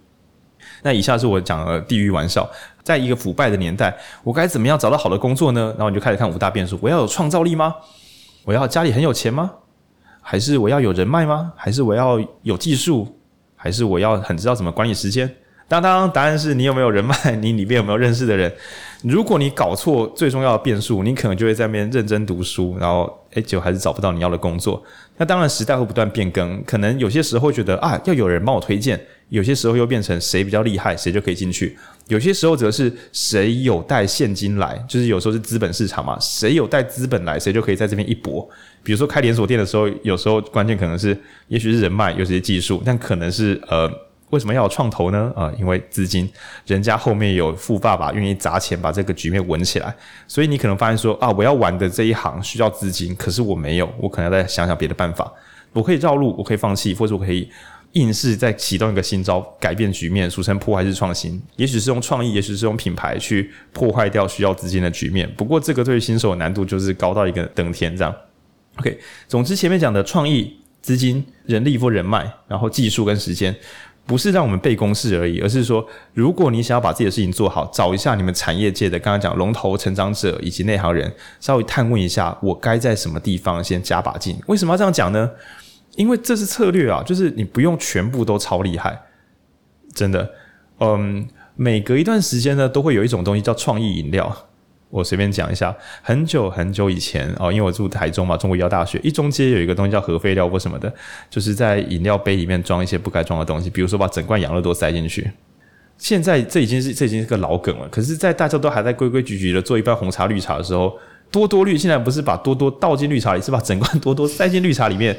那以下是我讲的地狱玩笑，在一个腐败的年代，我该怎么样找到好的工作呢？然后你就开始看五大变数，我要有创造力吗？我要家里很有钱吗？还是我要有人脉吗？还是我要有技术？还是我要很知道怎么管理时间？当当，答案是你有没有人脉？你里面有没有认识的人？如果你搞错最重要的变数，你可能就会在那边认真读书，然后诶，就还是找不到你要的工作。那当然，时代会不断变更，可能有些时候觉得啊，要有人帮我推荐；有些时候又变成谁比较厉害，谁就可以进去；有些时候则是谁有带现金来，就是有时候是资本市场嘛，谁有带资本来，谁就可以在这边一搏。比如说开连锁店的时候，有时候关键可能是，也许是人脉，有些技术，但可能是呃。为什么要有创投呢？啊、呃，因为资金，人家后面有富爸爸愿意砸钱把这个局面稳起来，所以你可能发现说啊，我要玩的这一行需要资金，可是我没有，我可能要再想想别的办法。我可以绕路，我可以放弃，或者我可以硬是在启动一个新招，改变局面，俗称破坏式创新。也许是用创意，也许是用品牌去破坏掉需要资金的局面。不过这个对于新手难度就是高到一个登天这样。OK，总之前面讲的创意、资金、人力或人脉，然后技术跟时间。不是让我们背公式而已，而是说，如果你想要把自己的事情做好，找一下你们产业界的刚刚讲龙头成长者以及内行人，稍微探问一下，我该在什么地方先加把劲。为什么要这样讲呢？因为这是策略啊，就是你不用全部都超厉害，真的。嗯，每隔一段时间呢，都会有一种东西叫创意饮料。我随便讲一下，很久很久以前哦，因为我住台中嘛，中国医药大学一中街有一个东西叫核废料或什么的，就是在饮料杯里面装一些不该装的东西，比如说把整罐养乐多塞进去。现在这已经是这已经是个老梗了，可是，在大家都还在规规矩矩的做一杯红茶绿茶的时候，多多绿现在不是把多多倒进绿茶里，是把整罐多多塞进绿茶里面。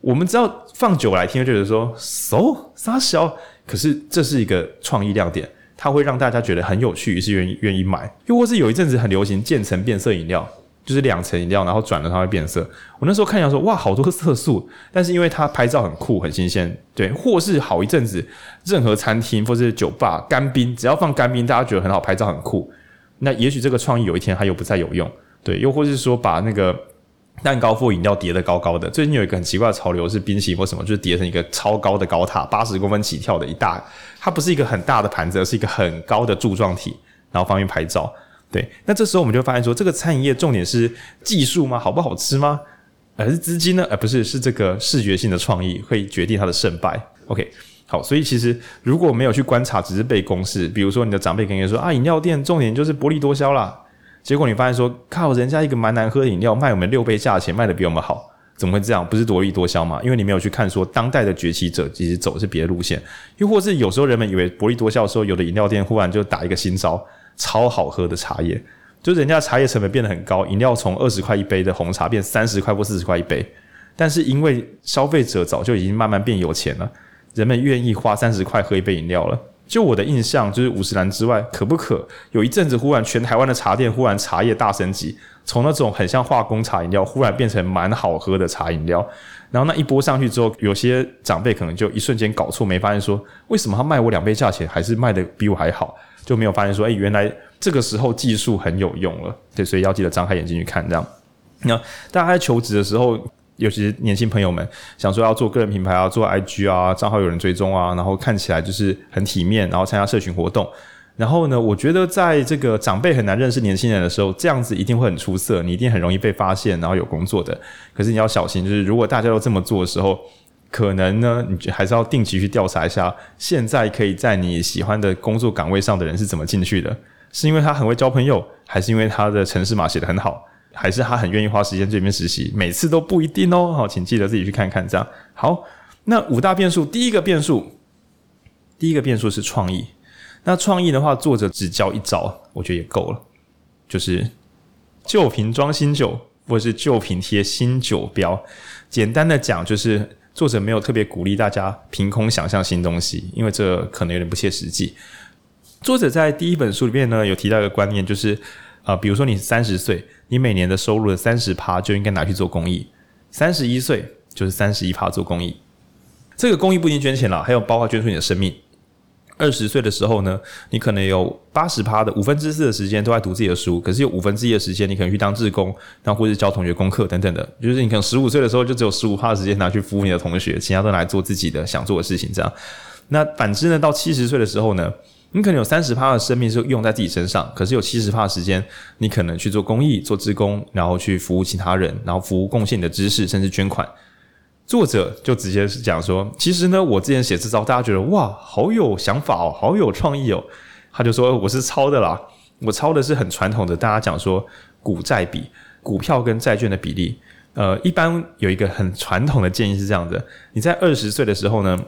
我们只要放久来听，就觉得说 so 啥小。可是这是一个创意亮点，它会让大家觉得很有趣，于是愿意愿意买。又或是有一阵子很流行渐层变色饮料，就是两层饮料，然后转了它会变色。我那时候看一下说，哇，好多色素，但是因为它拍照很酷很新鲜，对。或是好一阵子，任何餐厅或是酒吧干冰，只要放干冰，大家觉得很好拍照很酷。那也许这个创意有一天它又不再有用，对。又或是说把那个。蛋糕或饮料叠得高高的，最近有一个很奇怪的潮流是冰淇淋或什么，就是叠成一个超高的高塔，八十公分起跳的一大，它不是一个很大的盘子，而是一个很高的柱状体，然后方便拍照。对，那这时候我们就发现说，这个餐饮业重点是技术吗？好不好吃吗？还是资金呢？而不是，是这个视觉性的创意会决定它的胜败。OK，好，所以其实如果没有去观察，只是背公式，比如说你的长辈跟你说啊，饮料店重点就是薄利多销啦。结果你发现说，靠，人家一个蛮难喝的饮料卖我们六倍价钱，卖得比我们好，怎么会这样？不是薄利多销吗？因为你没有去看说，当代的崛起者其实走的是别的路线，又或是有时候人们以为薄利多销的时候，有的饮料店忽然就打一个新招，超好喝的茶叶，就是人家茶叶成本变得很高，饮料从二十块一杯的红茶变三十块或四十块一杯，但是因为消费者早就已经慢慢变有钱了，人们愿意花三十块喝一杯饮料了。就我的印象，就是五十岚之外，可不可有一阵子忽然全台湾的茶店忽然茶叶大升级，从那种很像化工茶饮料，忽然变成蛮好喝的茶饮料。然后那一波上去之后，有些长辈可能就一瞬间搞错，没发现说为什么他卖我两倍价钱，还是卖的比我还好，就没有发现说，哎，原来这个时候技术很有用了。对，所以要记得张开眼睛去看这样。那大家在求职的时候。尤其是年轻朋友们想说要做个人品牌啊，做 IG 啊，账号有人追踪啊，然后看起来就是很体面，然后参加社群活动。然后呢，我觉得在这个长辈很难认识年轻人的时候，这样子一定会很出色，你一定很容易被发现，然后有工作的。可是你要小心，就是如果大家都这么做的时候，可能呢，你还是要定期去调查一下，现在可以在你喜欢的工作岗位上的人是怎么进去的？是因为他很会交朋友，还是因为他的城市码写得很好？还是他很愿意花时间这边实习，每次都不一定哦。好，请记得自己去看看。这样好，那五大变数，第一个变数，第一个变数是创意。那创意的话，作者只教一招，我觉得也够了，就是旧瓶装新酒，或者是旧瓶贴新酒标。简单的讲，就是作者没有特别鼓励大家凭空想象新东西，因为这可能有点不切实际。作者在第一本书里面呢，有提到一个观念，就是、呃，比如说你三十岁。你每年的收入的三十趴就应该拿去做公益，三十一岁就是三十一趴做公益。这个公益不一定捐钱了，还有包括捐出你的生命。二十岁的时候呢，你可能有八十趴的五分之四的时间都在读自己的书，可是有五分之一的时间你可能去当志工，然后或者是教同学功课等等的。就是你可能十五岁的时候就只有十五趴的时间拿去服务你的同学，其他都拿来做自己的想做的事情。这样，那反之呢，到七十岁的时候呢？你可能有三十趴的生命是用在自己身上，可是有七十趴的时间，你可能去做公益、做志工，然后去服务其他人，然后服务贡献你的知识，甚至捐款。作者就直接是讲说，其实呢，我之前写这招，大家觉得哇，好有想法哦，好有创意哦。他就说我是抄的啦，我抄的是很传统的，大家讲说股债比，股票跟债券的比例。呃，一般有一个很传统的建议是这样的：你在二十岁的时候呢。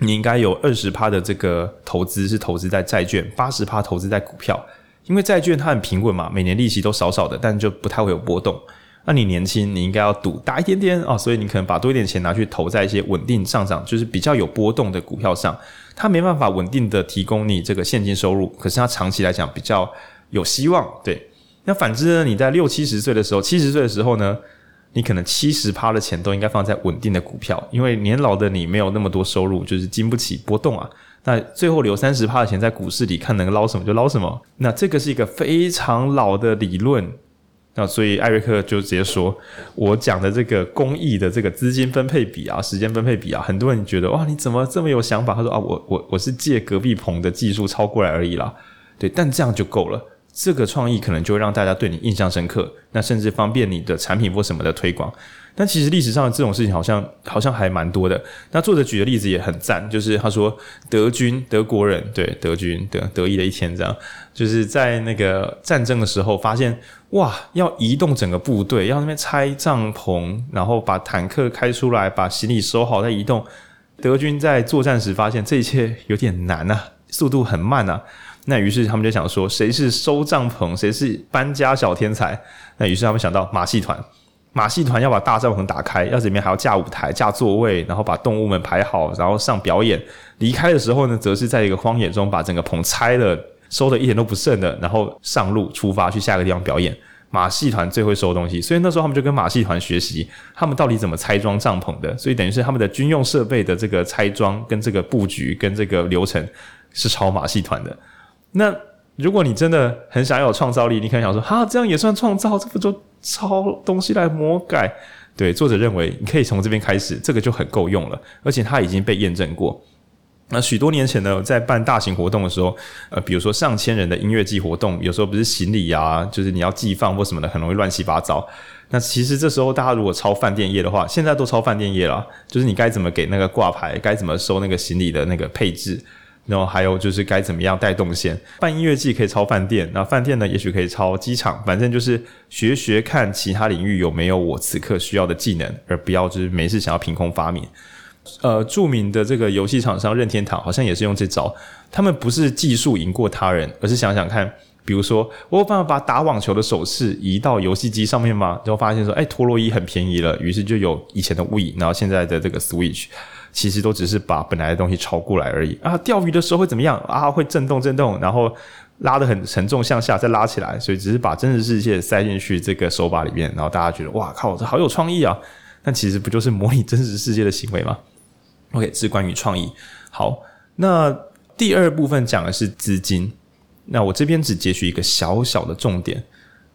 你应该有二十趴的这个投资是投资在债券，八十趴投资在股票，因为债券它很平稳嘛，每年利息都少少的，但就不太会有波动。那你年轻，你应该要赌大一点点啊，所以你可能把多一点钱拿去投在一些稳定上涨，就是比较有波动的股票上，它没办法稳定的提供你这个现金收入，可是它长期来讲比较有希望。对，那反之呢，你在六七十岁的时候，七十岁的时候呢？你可能七十趴的钱都应该放在稳定的股票，因为年老的你没有那么多收入，就是经不起波动啊。那最后留三十趴的钱在股市里，看能捞什么就捞什么。那这个是一个非常老的理论。那所以艾瑞克就直接说，我讲的这个公益的这个资金分配比啊，时间分配比啊，很多人觉得哇，你怎么这么有想法？他说啊，我我我是借隔壁棚的技术抄过来而已啦。对，但这样就够了。这个创意可能就会让大家对你印象深刻，那甚至方便你的产品或什么的推广。但其实历史上这种事情好像好像还蛮多的。那作者举的例子也很赞，就是他说德军德国人对德军德得意的一天这样，就是在那个战争的时候发现哇，要移动整个部队，要那边拆帐篷，然后把坦克开出来，把行李收好再移动。德军在作战时发现这一切有点难啊，速度很慢啊。那于是他们就想说，谁是收帐篷，谁是搬家小天才？那于是他们想到马戏团，马戏团要把大帐篷打开，要里面还要架舞台、架座位，然后把动物们排好，然后上表演。离开的时候呢，则是在一个荒野中把整个棚拆了，收的一点都不剩的，然后上路出发去下一个地方表演。马戏团最会收东西，所以那时候他们就跟马戏团学习，他们到底怎么拆装帐篷的。所以等于是他们的军用设备的这个拆装跟这个布局跟这个流程是抄马戏团的。那如果你真的很想要有创造力，你可能想说，哈，这样也算创造？这不就抄东西来魔改？对，作者认为你可以从这边开始，这个就很够用了，而且它已经被验证过。那许多年前呢，在办大型活动的时候，呃，比如说上千人的音乐季活动，有时候不是行李啊，就是你要寄放或什么的，很容易乱七八糟。那其实这时候大家如果抄饭店业的话，现在都抄饭店业了，就是你该怎么给那个挂牌，该怎么收那个行李的那个配置，然后还有就是该怎么样带动线。办音乐季可以抄饭店，那饭店呢，也许可以抄机场，反正就是学学看其他领域有没有我此刻需要的技能，而不要就是没事想要凭空发明。呃，著名的这个游戏厂商任天堂好像也是用这招。他们不是技术赢过他人，而是想想看，比如说，我有办法把打网球的手势移到游戏机上面吗？然后发现说，哎，陀螺仪很便宜了，于是就有以前的 Wii，然后现在的这个 Switch，其实都只是把本来的东西抄过来而已啊。钓鱼的时候会怎么样啊？会震动震动，然后拉得很沉重向下，再拉起来，所以只是把真实世界塞进去这个手把里面，然后大家觉得哇靠，这好有创意啊！但其实不就是模拟真实世界的行为吗？OK，这是关于创意。好，那第二部分讲的是资金。那我这边只截取一个小小的重点，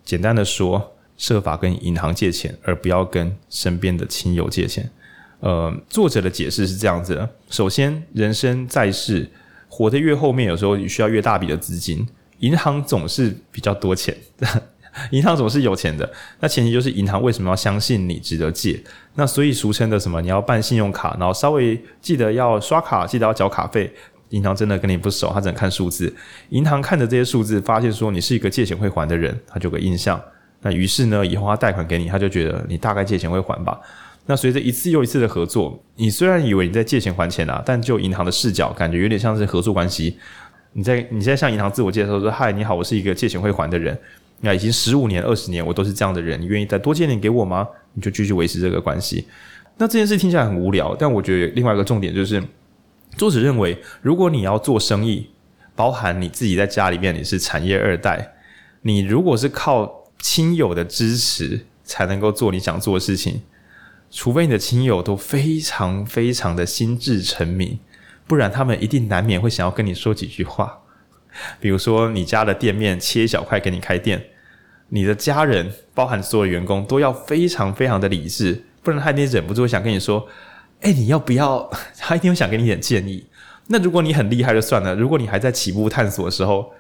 简单的说，设法跟银行借钱，而不要跟身边的亲友借钱。呃，作者的解释是这样子的：首先，人生在世，活得越后面，有时候需要越大笔的资金，银行总是比较多钱。银行总是有钱的，那前提就是银行为什么要相信你值得借？那所以俗称的什么，你要办信用卡，然后稍微记得要刷卡，记得要缴卡费。银行真的跟你不熟，他只能看数字。银行看着这些数字，发现说你是一个借钱会还的人，他就有个印象。那于是呢，以后他贷款给你，他就觉得你大概借钱会还吧。那随着一次又一次的合作，你虽然以为你在借钱还钱啊，但就银行的视角，感觉有点像是合作关系。你在你在向银行自我介绍说：“嗨，你好，我是一个借钱会还的人。”那已经十五年、二十年，我都是这样的人。你愿意再多借点给我吗？你就继续维持这个关系。那这件事听起来很无聊，但我觉得另外一个重点就是，作者认为，如果你要做生意，包含你自己在家里面你是产业二代，你如果是靠亲友的支持才能够做你想做的事情，除非你的亲友都非常非常的心智澄明，不然他们一定难免会想要跟你说几句话。比如说，你家的店面切一小块给你开店。你的家人，包含所有员工，都要非常非常的理智，不然他一定忍不住想跟你说：“哎，你要不要？”他一定会想给你点建议。那如果你很厉害就算了，如果你还在起步探索的时候，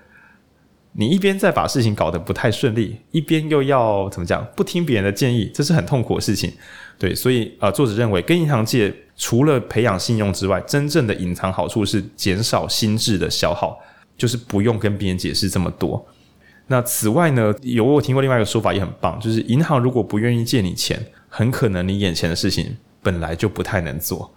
你一边在把事情搞得不太顺利，一边又要怎么讲？不听别人的建议，这是很痛苦的事情。对，所以呃，作者认为跟银行借，除了培养信用之外，真正的隐藏好处是减少心智的消耗，就是不用跟别人解释这么多。那此外呢，有我听过另外一个说法也很棒，就是银行如果不愿意借你钱，很可能你眼前的事情本来就不太能做。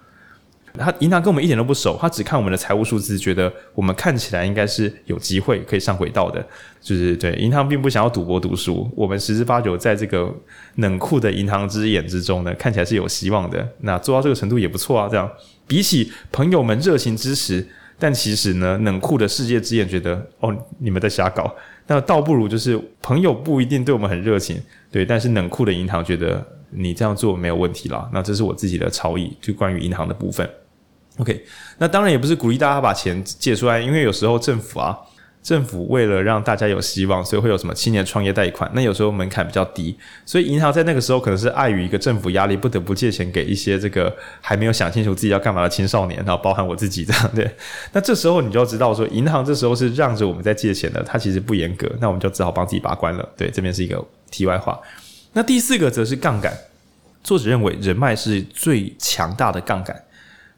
他银行跟我们一点都不熟，他只看我们的财务数字，觉得我们看起来应该是有机会可以上轨道的。就是对银行并不想要赌博读书，我们十之八九在这个冷酷的银行之眼之中呢，看起来是有希望的。那做到这个程度也不错啊。这样比起朋友们热情支持，但其实呢，冷酷的世界之眼觉得哦，你们在瞎搞。那倒不如就是朋友不一定对我们很热情，对，但是冷酷的银行觉得你这样做没有问题啦。那这是我自己的超意，就关于银行的部分。OK，那当然也不是鼓励大家把钱借出来，因为有时候政府啊。政府为了让大家有希望，所以会有什么青年创业贷款？那有时候门槛比较低，所以银行在那个时候可能是碍于一个政府压力，不得不借钱给一些这个还没有想清楚自己要干嘛的青少年，然后包含我自己这样对。那这时候你就要知道说，银行这时候是让着我们在借钱的，它其实不严格，那我们就只好帮自己把关了。对，这边是一个题外话。那第四个则是杠杆，作者认为人脉是最强大的杠杆。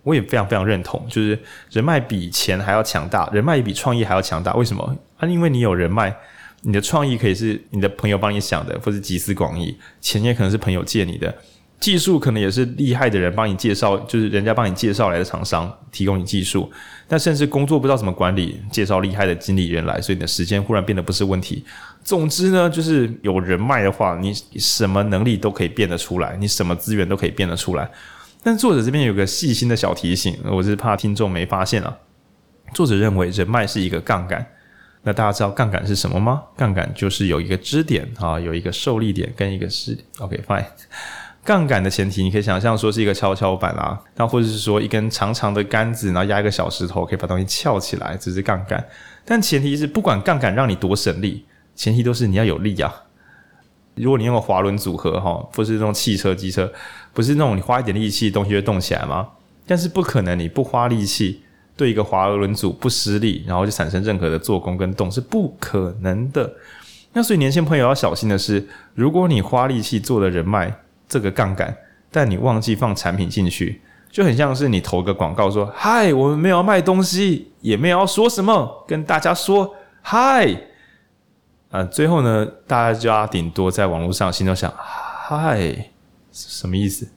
我也非常非常认同，就是人脉比钱还要强大，人脉也比创意还要强大。为什么？啊，因为你有人脉，你的创意可以是你的朋友帮你想的，或是集思广益；钱也可能是朋友借你的，技术可能也是厉害的人帮你介绍，就是人家帮你介绍来的厂商提供你技术。但甚至工作不知道怎么管理，介绍厉害的经理人来，所以你的时间忽然变得不是问题。总之呢，就是有人脉的话，你什么能力都可以变得出来，你什么资源都可以变得出来。但作者这边有个细心的小提醒，我是怕听众没发现啊。作者认为人脉是一个杠杆。那大家知道杠杆是什么吗？杠杆就是有一个支点啊，有一个受力点跟一个是 OK fine。杠杆的前提，你可以想象说是一个跷跷板啊，那或者是说一根长长的杆子，然后压一个小石头，可以把东西翘起来，这是杠杆。但前提是，不管杠杆让你多省力，前提都是你要有力啊。如果你用个滑轮组合哈，或是那种汽车、机车，不是那种你花一点力气东西就动起来吗？但是不可能你不花力气。对一个滑轮组不施力，然后就产生任何的做功跟动是不可能的。那所以年轻朋友要小心的是，如果你花力气做了人脉这个杠杆，但你忘记放产品进去，就很像是你投个广告说：“嗨，我们没有要卖东西，也没有要说什么，跟大家说嗨。”啊，最后呢，大家就要顶多在网络上心中想：“嗨，什么意思？”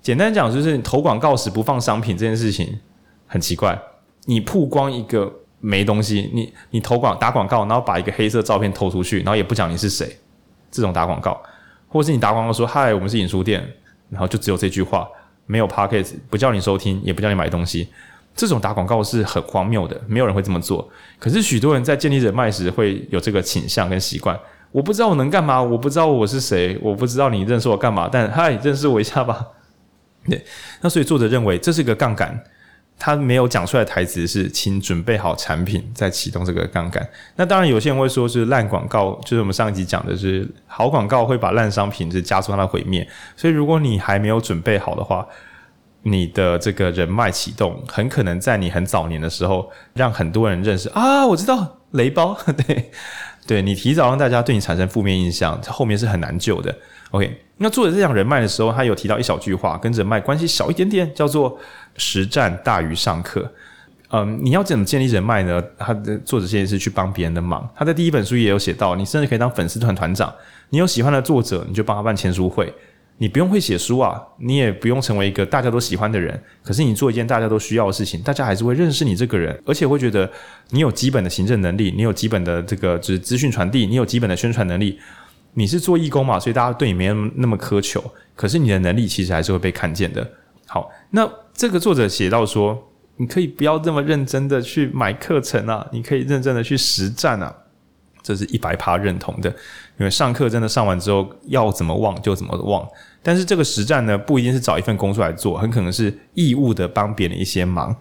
简单讲就是，你投广告时不放商品这件事情。很奇怪，你曝光一个没东西，你你投广打广告，然后把一个黑色照片投出去，然后也不讲你是谁，这种打广告，或是你打广告说嗨，我们是影书店，然后就只有这句话，没有 podcast，不叫你收听，也不叫你买东西，这种打广告是很荒谬的，没有人会这么做。可是许多人在建立人脉时会有这个倾向跟习惯，我不知道我能干嘛，我不知道我是谁，我不知道你认识我干嘛，但嗨，认识我一下吧。对，那所以作者认为这是一个杠杆。他没有讲出来台词是，请准备好产品再启动这个杠杆。那当然，有些人会说是烂广告，就是我们上一集讲的是好广告会把烂商品是加速它的毁灭。所以，如果你还没有准备好的话，你的这个人脉启动很可能在你很早年的时候让很多人认识啊，我知道雷包，对，对你提早让大家对你产生负面印象，后面是很难救的。OK，那作者在讲人脉的时候，他有提到一小句话，跟人脉关系小一点点，叫做实战大于上课。嗯，你要怎么建立人脉呢？他的作者建议是去帮别人的忙。他在第一本书也有写到，你甚至可以当粉丝团团长。你有喜欢的作者，你就帮他办签书会。你不用会写书啊，你也不用成为一个大家都喜欢的人。可是你做一件大家都需要的事情，大家还是会认识你这个人，而且会觉得你有基本的行政能力，你有基本的这个就是资讯传递，你有基本的宣传能力。你是做义工嘛，所以大家对你没那么那么苛求，可是你的能力其实还是会被看见的。好，那这个作者写到说，你可以不要这么认真的去买课程啊，你可以认真的去实战啊，这是一百趴认同的。因为上课真的上完之后要怎么忘就怎么忘，但是这个实战呢，不一定是找一份工作来做，很可能是义务的帮别人一些忙。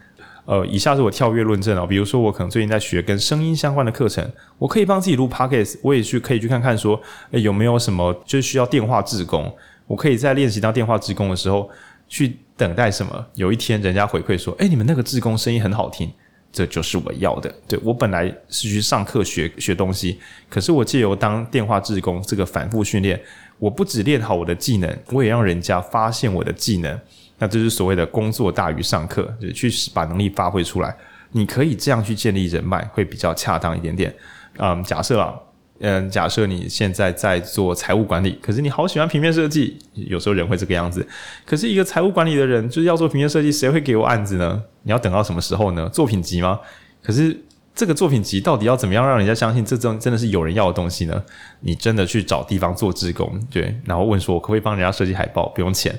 呃，以下是我跳跃论证哦。比如说，我可能最近在学跟声音相关的课程，我可以帮自己录 podcast，我也去可以去看看说，诶，有没有什么就需要电话志工，我可以在练习当电话志工的时候去等待什么。有一天人家回馈说，诶，你们那个志工声音很好听，这就是我要的。对，我本来是去上课学学东西，可是我借由当电话志工这个反复训练，我不止练好我的技能，我也让人家发现我的技能。那这是所谓的工作大于上课，就是去把能力发挥出来。你可以这样去建立人脉，会比较恰当一点点。嗯，假设啊，嗯，假设你现在在做财务管理，可是你好喜欢平面设计，有时候人会这个样子。可是一个财务管理的人就是要做平面设计，谁会给我案子呢？你要等到什么时候呢？作品集吗？可是这个作品集到底要怎么样让人家相信这真真的是有人要的东西呢？你真的去找地方做志工，对，然后问说，我可不可以帮人家设计海报，不用钱。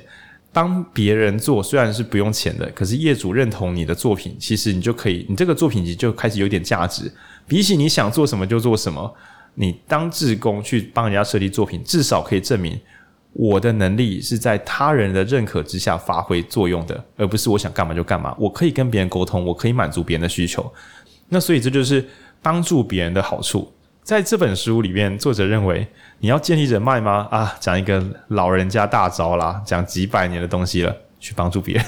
帮别人做虽然是不用钱的，可是业主认同你的作品，其实你就可以，你这个作品集就开始有点价值。比起你想做什么就做什么，你当志工去帮人家设计作品，至少可以证明我的能力是在他人的认可之下发挥作用的，而不是我想干嘛就干嘛。我可以跟别人沟通，我可以满足别人的需求。那所以这就是帮助别人的好处。在这本书里面，作者认为你要建立人脉吗？啊，讲一个老人家大招啦，讲几百年的东西了，去帮助别人。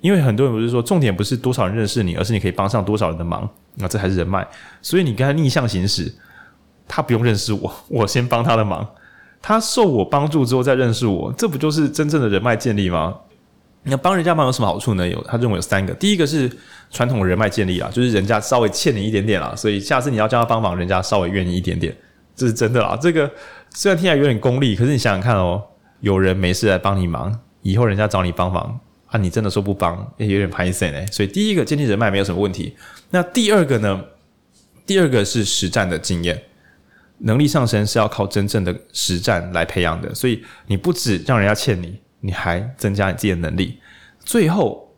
因为很多人不是说，重点不是多少人认识你，而是你可以帮上多少人的忙。那这还是人脉。所以你跟他逆向行驶，他不用认识我，我先帮他的忙，他受我帮助之后再认识我，这不就是真正的人脉建立吗？那帮人家忙有什么好处呢？有，他认为有三个。第一个是传统人脉建立啊，就是人家稍微欠你一点点啦，所以下次你要叫他帮忙，人家稍微愿意一点点，这是真的啦。这个虽然听起来有点功利，可是你想想看哦，有人没事来帮你忙，以后人家找你帮忙啊，你真的说不帮，也有点拍谢呢。所以第一个建立人脉没有什么问题。那第二个呢？第二个是实战的经验。能力上升是要靠真正的实战来培养的，所以你不止让人家欠你，你还增加你自己的能力，最后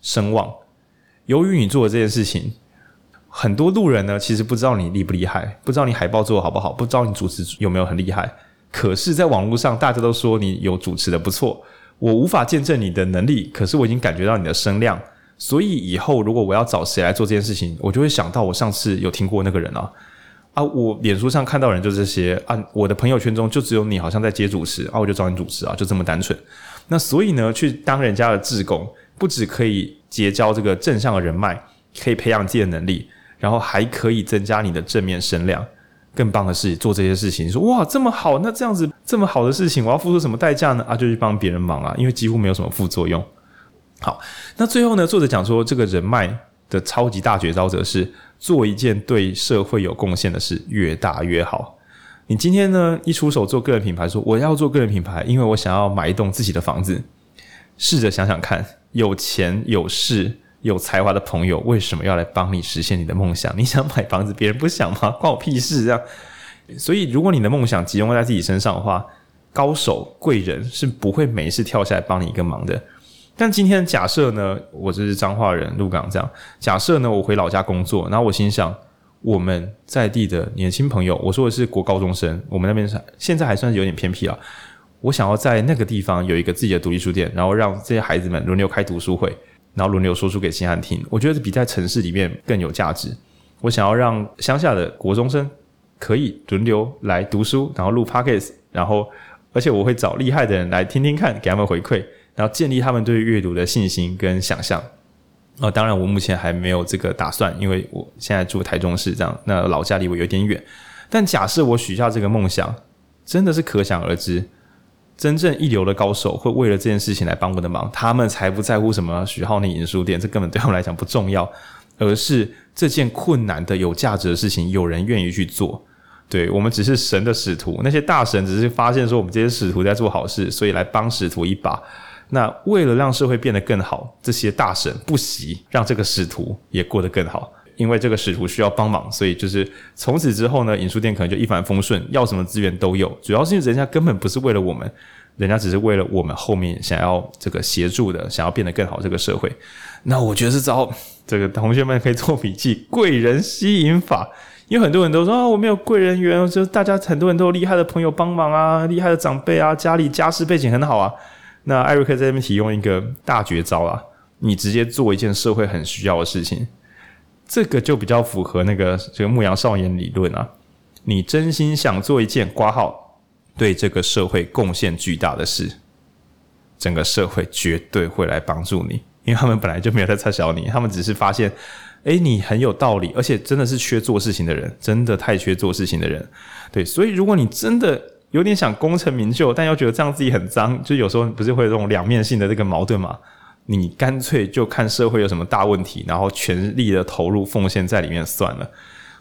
声望。由于你做的这件事情，很多路人呢其实不知道你厉不厉害，不知道你海报做得好不好，不知道你主持有没有很厉害。可是，在网络上大家都说你有主持的不错，我无法见证你的能力，可是我已经感觉到你的声量。所以以后如果我要找谁来做这件事情，我就会想到我上次有听过那个人啊啊！我脸书上看到人就这些啊，我的朋友圈中就只有你好像在接主持啊，我就找你主持啊，就这么单纯。那所以呢，去当人家的志工，不只可以结交这个正向的人脉，可以培养自己的能力，然后还可以增加你的正面声量。更棒的是做这些事情，说哇这么好，那这样子这么好的事情，我要付出什么代价呢？啊，就去帮别人忙啊，因为几乎没有什么副作用。好，那最后呢，作者讲说，这个人脉的超级大绝招则是做一件对社会有贡献的事，越大越好。你今天呢，一出手做个人品牌，说我要做个人品牌，因为我想要买一栋自己的房子。试着想想看，有钱有势有才华的朋友，为什么要来帮你实现你的梦想？你想买房子，别人不想吗？关我屁事！这样。所以，如果你的梦想集中在自己身上的话，高手贵人是不会没事跳下来帮你一个忙的。但今天假设呢，我这是彰化人，鹿港这样。假设呢，我回老家工作，然后我心想，我们在地的年轻朋友，我说的是国高中生，我们那边现在还算是有点偏僻啊。我想要在那个地方有一个自己的独立书店，然后让这些孩子们轮流开读书会，然后轮流说书给其他人听。我觉得比在城市里面更有价值。我想要让乡下的国中生可以轮流来读书，然后录 Podcast，然后而且我会找厉害的人来听听看，给他们回馈。然后建立他们对阅读的信心跟想象。啊、呃，当然我目前还没有这个打算，因为我现在住台中市，这样那老家离我有点远。但假设我许下这个梦想，真的是可想而知，真正一流的高手会为了这件事情来帮我的忙，他们才不在乎什么许浩宁影书店，这根本对他们来讲不重要，而是这件困难的有价值的事情，有人愿意去做。对，我们只是神的使徒，那些大神只是发现说我们这些使徒在做好事，所以来帮使徒一把。那为了让社会变得更好，这些大神不惜让这个使徒也过得更好，因为这个使徒需要帮忙，所以就是从此之后呢，影书店可能就一帆风顺，要什么资源都有。主要是因为人家根本不是为了我们，人家只是为了我们后面想要这个协助的，想要变得更好这个社会。那我觉得这招，这个同学们可以做笔记，贵人吸引法。因为很多人都说啊，我没有贵人缘，就是大家很多人都有厉害的朋友帮忙啊，厉害的长辈啊，家里家世背景很好啊。那艾瑞克在这边提供一个大绝招啊，你直接做一件社会很需要的事情，这个就比较符合那个这个牧羊少年理论啊。你真心想做一件挂号对这个社会贡献巨大的事，整个社会绝对会来帮助你，因为他们本来就没有在插小你，他们只是发现，诶，你很有道理，而且真的是缺做事情的人，真的太缺做事情的人。对，所以如果你真的。有点想功成名就，但又觉得这样自己很脏，就有时候不是会有这种两面性的这个矛盾嘛？你干脆就看社会有什么大问题，然后全力的投入奉献在里面算了。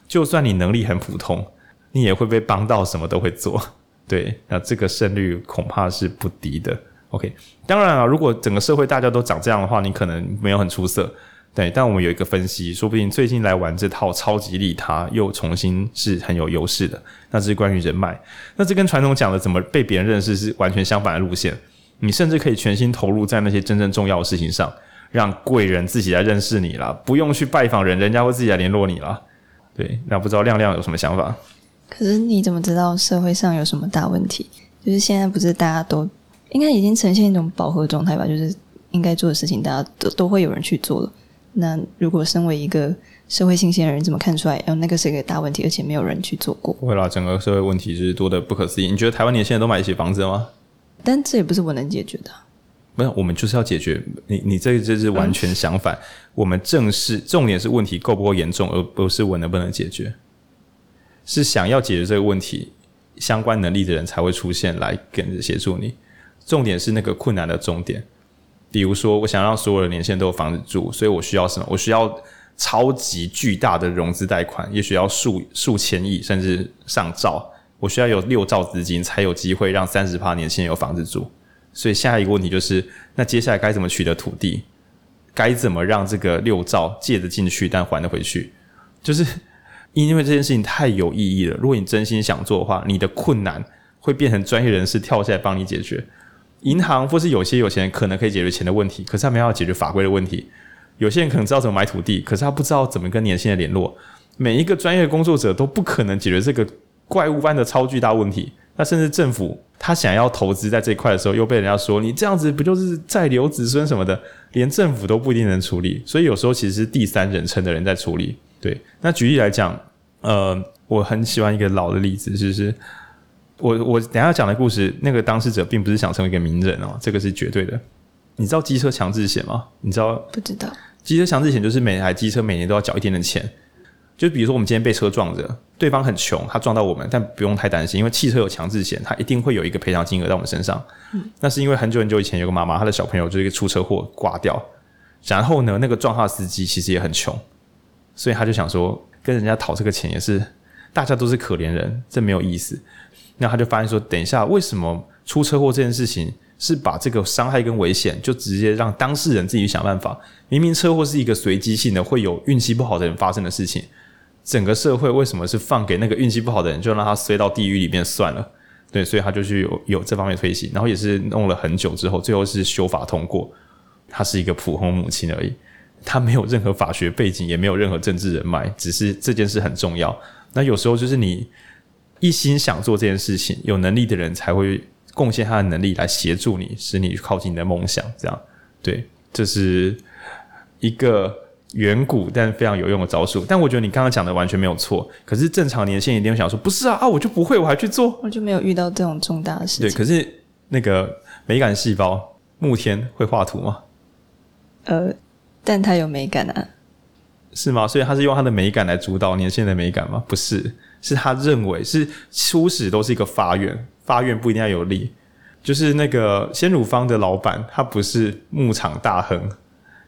就算你能力很普通，你也会被帮到，什么都会做。对，那这个胜率恐怕是不低的。OK，当然啊，如果整个社会大家都长这样的话，你可能没有很出色。对，但我们有一个分析，说不定最近来玩这套超级利他，又重新是很有优势的。那这是关于人脉，那这跟传统讲的怎么被别人认识是完全相反的路线。你甚至可以全心投入在那些真正重要的事情上，让贵人自己来认识你啦，不用去拜访人，人家会自己来联络你啦。对，那不知道亮亮有什么想法？可是你怎么知道社会上有什么大问题？就是现在不是大家都应该已经呈现一种饱和状态吧？就是应该做的事情，大家都都会有人去做了。那如果身为一个社会新鲜人，怎么看出来？哦，那个是一个大问题，而且没有人去做过。不会啦，整个社会问题就是多的不可思议。你觉得台湾年轻人都买得起房子吗？但这也不是我能解决的。没有，我们就是要解决。你你这这是完全相反。嗯、我们正是重点是问题够不够严重，而不是我能不能解决。是想要解决这个问题，相关能力的人才会出现来跟着协助你。重点是那个困难的终点。比如说，我想让所有的年轻人都有房子住，所以我需要什么？我需要超级巨大的融资贷款，也许要数数千亿，甚至上兆。我需要有六兆资金，才有机会让三十趴年轻人有房子住。所以下一个问题就是，那接下来该怎么取得土地？该怎么让这个六兆借得进去，但还得回去？就是因为这件事情太有意义了。如果你真心想做的话，你的困难会变成专业人士跳下来帮你解决。银行或是有些有钱人可能可以解决钱的问题，可是他没有解决法规的问题。有些人可能知道怎么买土地，可是他不知道怎么跟年轻人联络。每一个专业工作者都不可能解决这个怪物般的超巨大问题。那甚至政府他想要投资在这一块的时候，又被人家说你这样子不就是在留子孙什么的，连政府都不一定能处理。所以有时候其实是第三人称的人在处理。对，那举例来讲，呃，我很喜欢一个老的例子，就是我我等一下讲的故事，那个当事者并不是想成为一个名人哦，这个是绝对的。你知道机车强制险吗？你知道？不知道。机车强制险就是每台机车每年都要缴一点点钱。就比如说我们今天被车撞着，对方很穷，他撞到我们，但不用太担心，因为汽车有强制险，他一定会有一个赔偿金额在我们身上。嗯，那是因为很久很久以前有个妈妈，她的小朋友就是一个出车祸挂掉，然后呢，那个撞他的司机其实也很穷，所以他就想说跟人家讨这个钱也是，大家都是可怜人，这没有意思。那他就发现说，等一下，为什么出车祸这件事情？是把这个伤害跟危险，就直接让当事人自己想办法。明明车祸是一个随机性的，会有运气不好的人发生的事情，整个社会为什么是放给那个运气不好的人，就让他摔到地狱里面算了？对，所以他就去有有这方面推行，然后也是弄了很久之后，最后是修法通过。他是一个普通母亲而已，他没有任何法学背景，也没有任何政治人脉，只是这件事很重要。那有时候就是你一心想做这件事情，有能力的人才会。贡献他的能力来协助你，使你靠近你的梦想。这样，对，这是一个远古但非常有用的招数。但我觉得你刚刚讲的完全没有错。可是正常年轻人一定会想说：“不是啊，啊，我就不会，我还去做，我就没有遇到这种重大的事情。”对，可是那个美感细胞慕天会画图吗？呃，但他有美感啊，是吗？所以他是用他的美感来主导年轻人的美感吗？不是，是他认为是初始都是一个发愿。发愿不一定要有利，就是那个鲜乳坊的老板，他不是牧场大亨，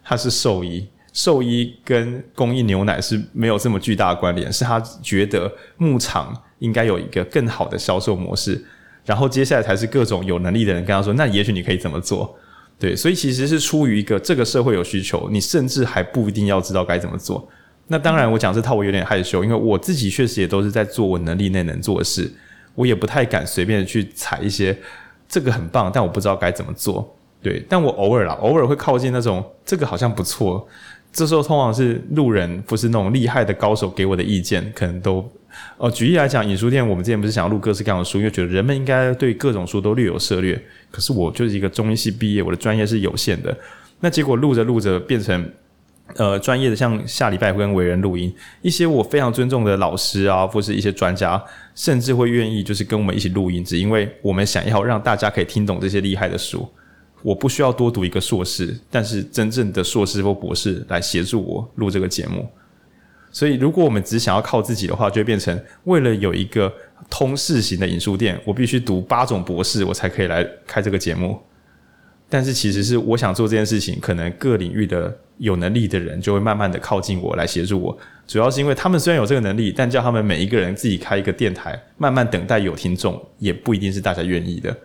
他是兽医。兽医跟供应牛奶是没有这么巨大的关联，是他觉得牧场应该有一个更好的销售模式，然后接下来才是各种有能力的人跟他说，那也许你可以怎么做？对，所以其实是出于一个这个社会有需求，你甚至还不一定要知道该怎么做。那当然，我讲这套我有点害羞，因为我自己确实也都是在做我能力内能做的事。我也不太敢随便去踩一些，这个很棒，但我不知道该怎么做。对，但我偶尔啦，偶尔会靠近那种这个好像不错。这时候通常是路人，不是那种厉害的高手给我的意见，可能都哦。举例来讲，影书店我们之前不是想要录各式各样的书，因为觉得人们应该对各种书都略有涉猎。可是我就是一个中医系毕业，我的专业是有限的。那结果录着录着变成。呃，专业的像下礼拜会跟伟人录音，一些我非常尊重的老师啊，或是一些专家，甚至会愿意就是跟我们一起录音，只因为我们想要让大家可以听懂这些厉害的书。我不需要多读一个硕士，但是真正的硕士或博士来协助我录这个节目。所以，如果我们只想要靠自己的话，就会变成为了有一个通识型的影书店，我必须读八种博士，我才可以来开这个节目。但是其实是我想做这件事情，可能各领域的有能力的人就会慢慢的靠近我来协助我。主要是因为他们虽然有这个能力，但叫他们每一个人自己开一个电台，慢慢等待有听众，也不一定是大家愿意的。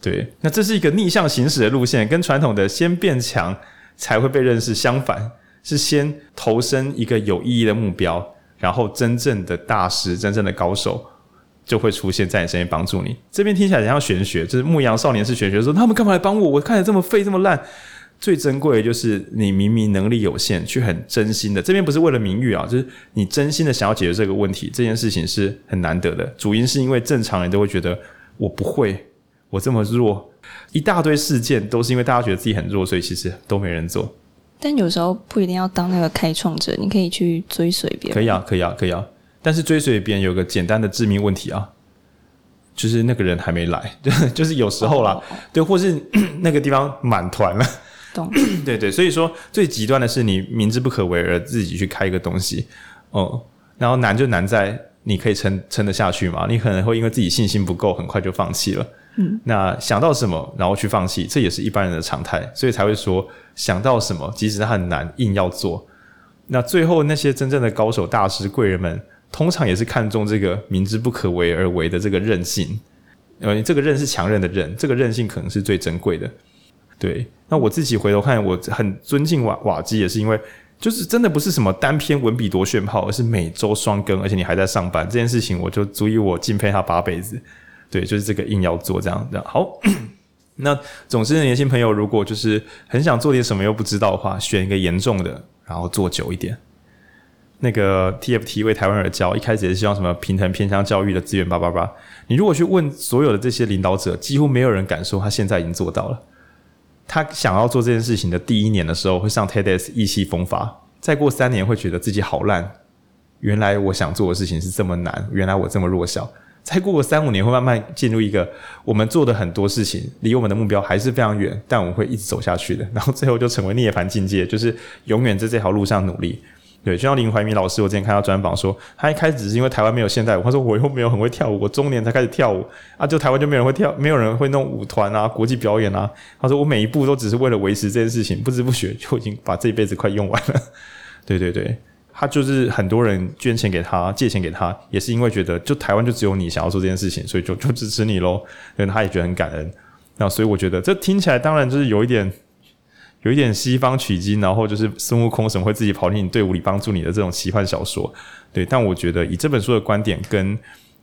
对，那这是一个逆向行驶的路线，跟传统的先变强才会被认识相反，是先投身一个有意义的目标，然后真正的大师、真正的高手。就会出现在你身边帮助你。这边听起来像玄学，就是牧羊少年是玄学，说他们干嘛来帮我？我看起来这么废这么烂。最珍贵的就是你明明能力有限，却很真心的。这边不是为了名誉啊，就是你真心的想要解决这个问题。这件事情是很难得的。主因是因为正常人都会觉得我不会，我这么弱，一大堆事件都是因为大家觉得自己很弱，所以其实都没人做。但有时候不一定要当那个开创者，你可以去追随别人。可以啊，可以啊，可以啊。但是追随别人有个简单的致命问题啊，就是那个人还没来，就是有时候啦，oh. 对，或是 那个地方满团了，懂？对对，所以说最极端的是你明知不可为而自己去开一个东西，哦，然后难就难在你可以撑撑得下去吗？你可能会因为自己信心不够，很快就放弃了。嗯，那想到什么然后去放弃，这也是一般人的常态，所以才会说想到什么，即使它很难，硬要做。那最后那些真正的高手、大师、贵人们。通常也是看重这个明知不可为而为的这个韧性，呃，这个韧是强韧的韧，这个韧性可能是最珍贵的。对，那我自己回头看，我很尊敬瓦瓦基，也是因为就是真的不是什么单篇文笔多炫炮，而是每周双更，而且你还在上班，这件事情我就足以我敬佩他八辈子。对，就是这个硬要做这样的。好，那总之年轻朋友如果就是很想做点什么又不知道的话，选一个严重的，然后做久一点。那个 TFT 为台湾而教，一开始也是希望什么平衡偏向教育的资源叭叭叭。你如果去问所有的这些领导者，几乎没有人敢说他现在已经做到了。他想要做这件事情的第一年的时候，会上 TEDx 意气风发；再过三年，会觉得自己好烂。原来我想做的事情是这么难，原来我这么弱小。再过个三五年，会慢慢进入一个我们做的很多事情离我们的目标还是非常远，但我们会一直走下去的。然后最后就成为涅槃境界，就是永远在这条路上努力。对，就像林怀民老师，我之前看到专访说，他一开始只是因为台湾没有现代舞，他说我又没有很会跳舞，我中年才开始跳舞啊，就台湾就没有人会跳，没有人会弄舞团啊，国际表演啊。他说我每一步都只是为了维持这件事情，不知不觉就已经把这一辈子快用完了。对对对，他就是很多人捐钱给他，借钱给他，也是因为觉得就台湾就只有你想要做这件事情，所以就就支持你喽。所以他也觉得很感恩。那所以我觉得这听起来当然就是有一点。有一点西方取经，然后就是孙悟空什么会自己跑进你队伍里帮助你的这种奇幻小说，对。但我觉得以这本书的观点跟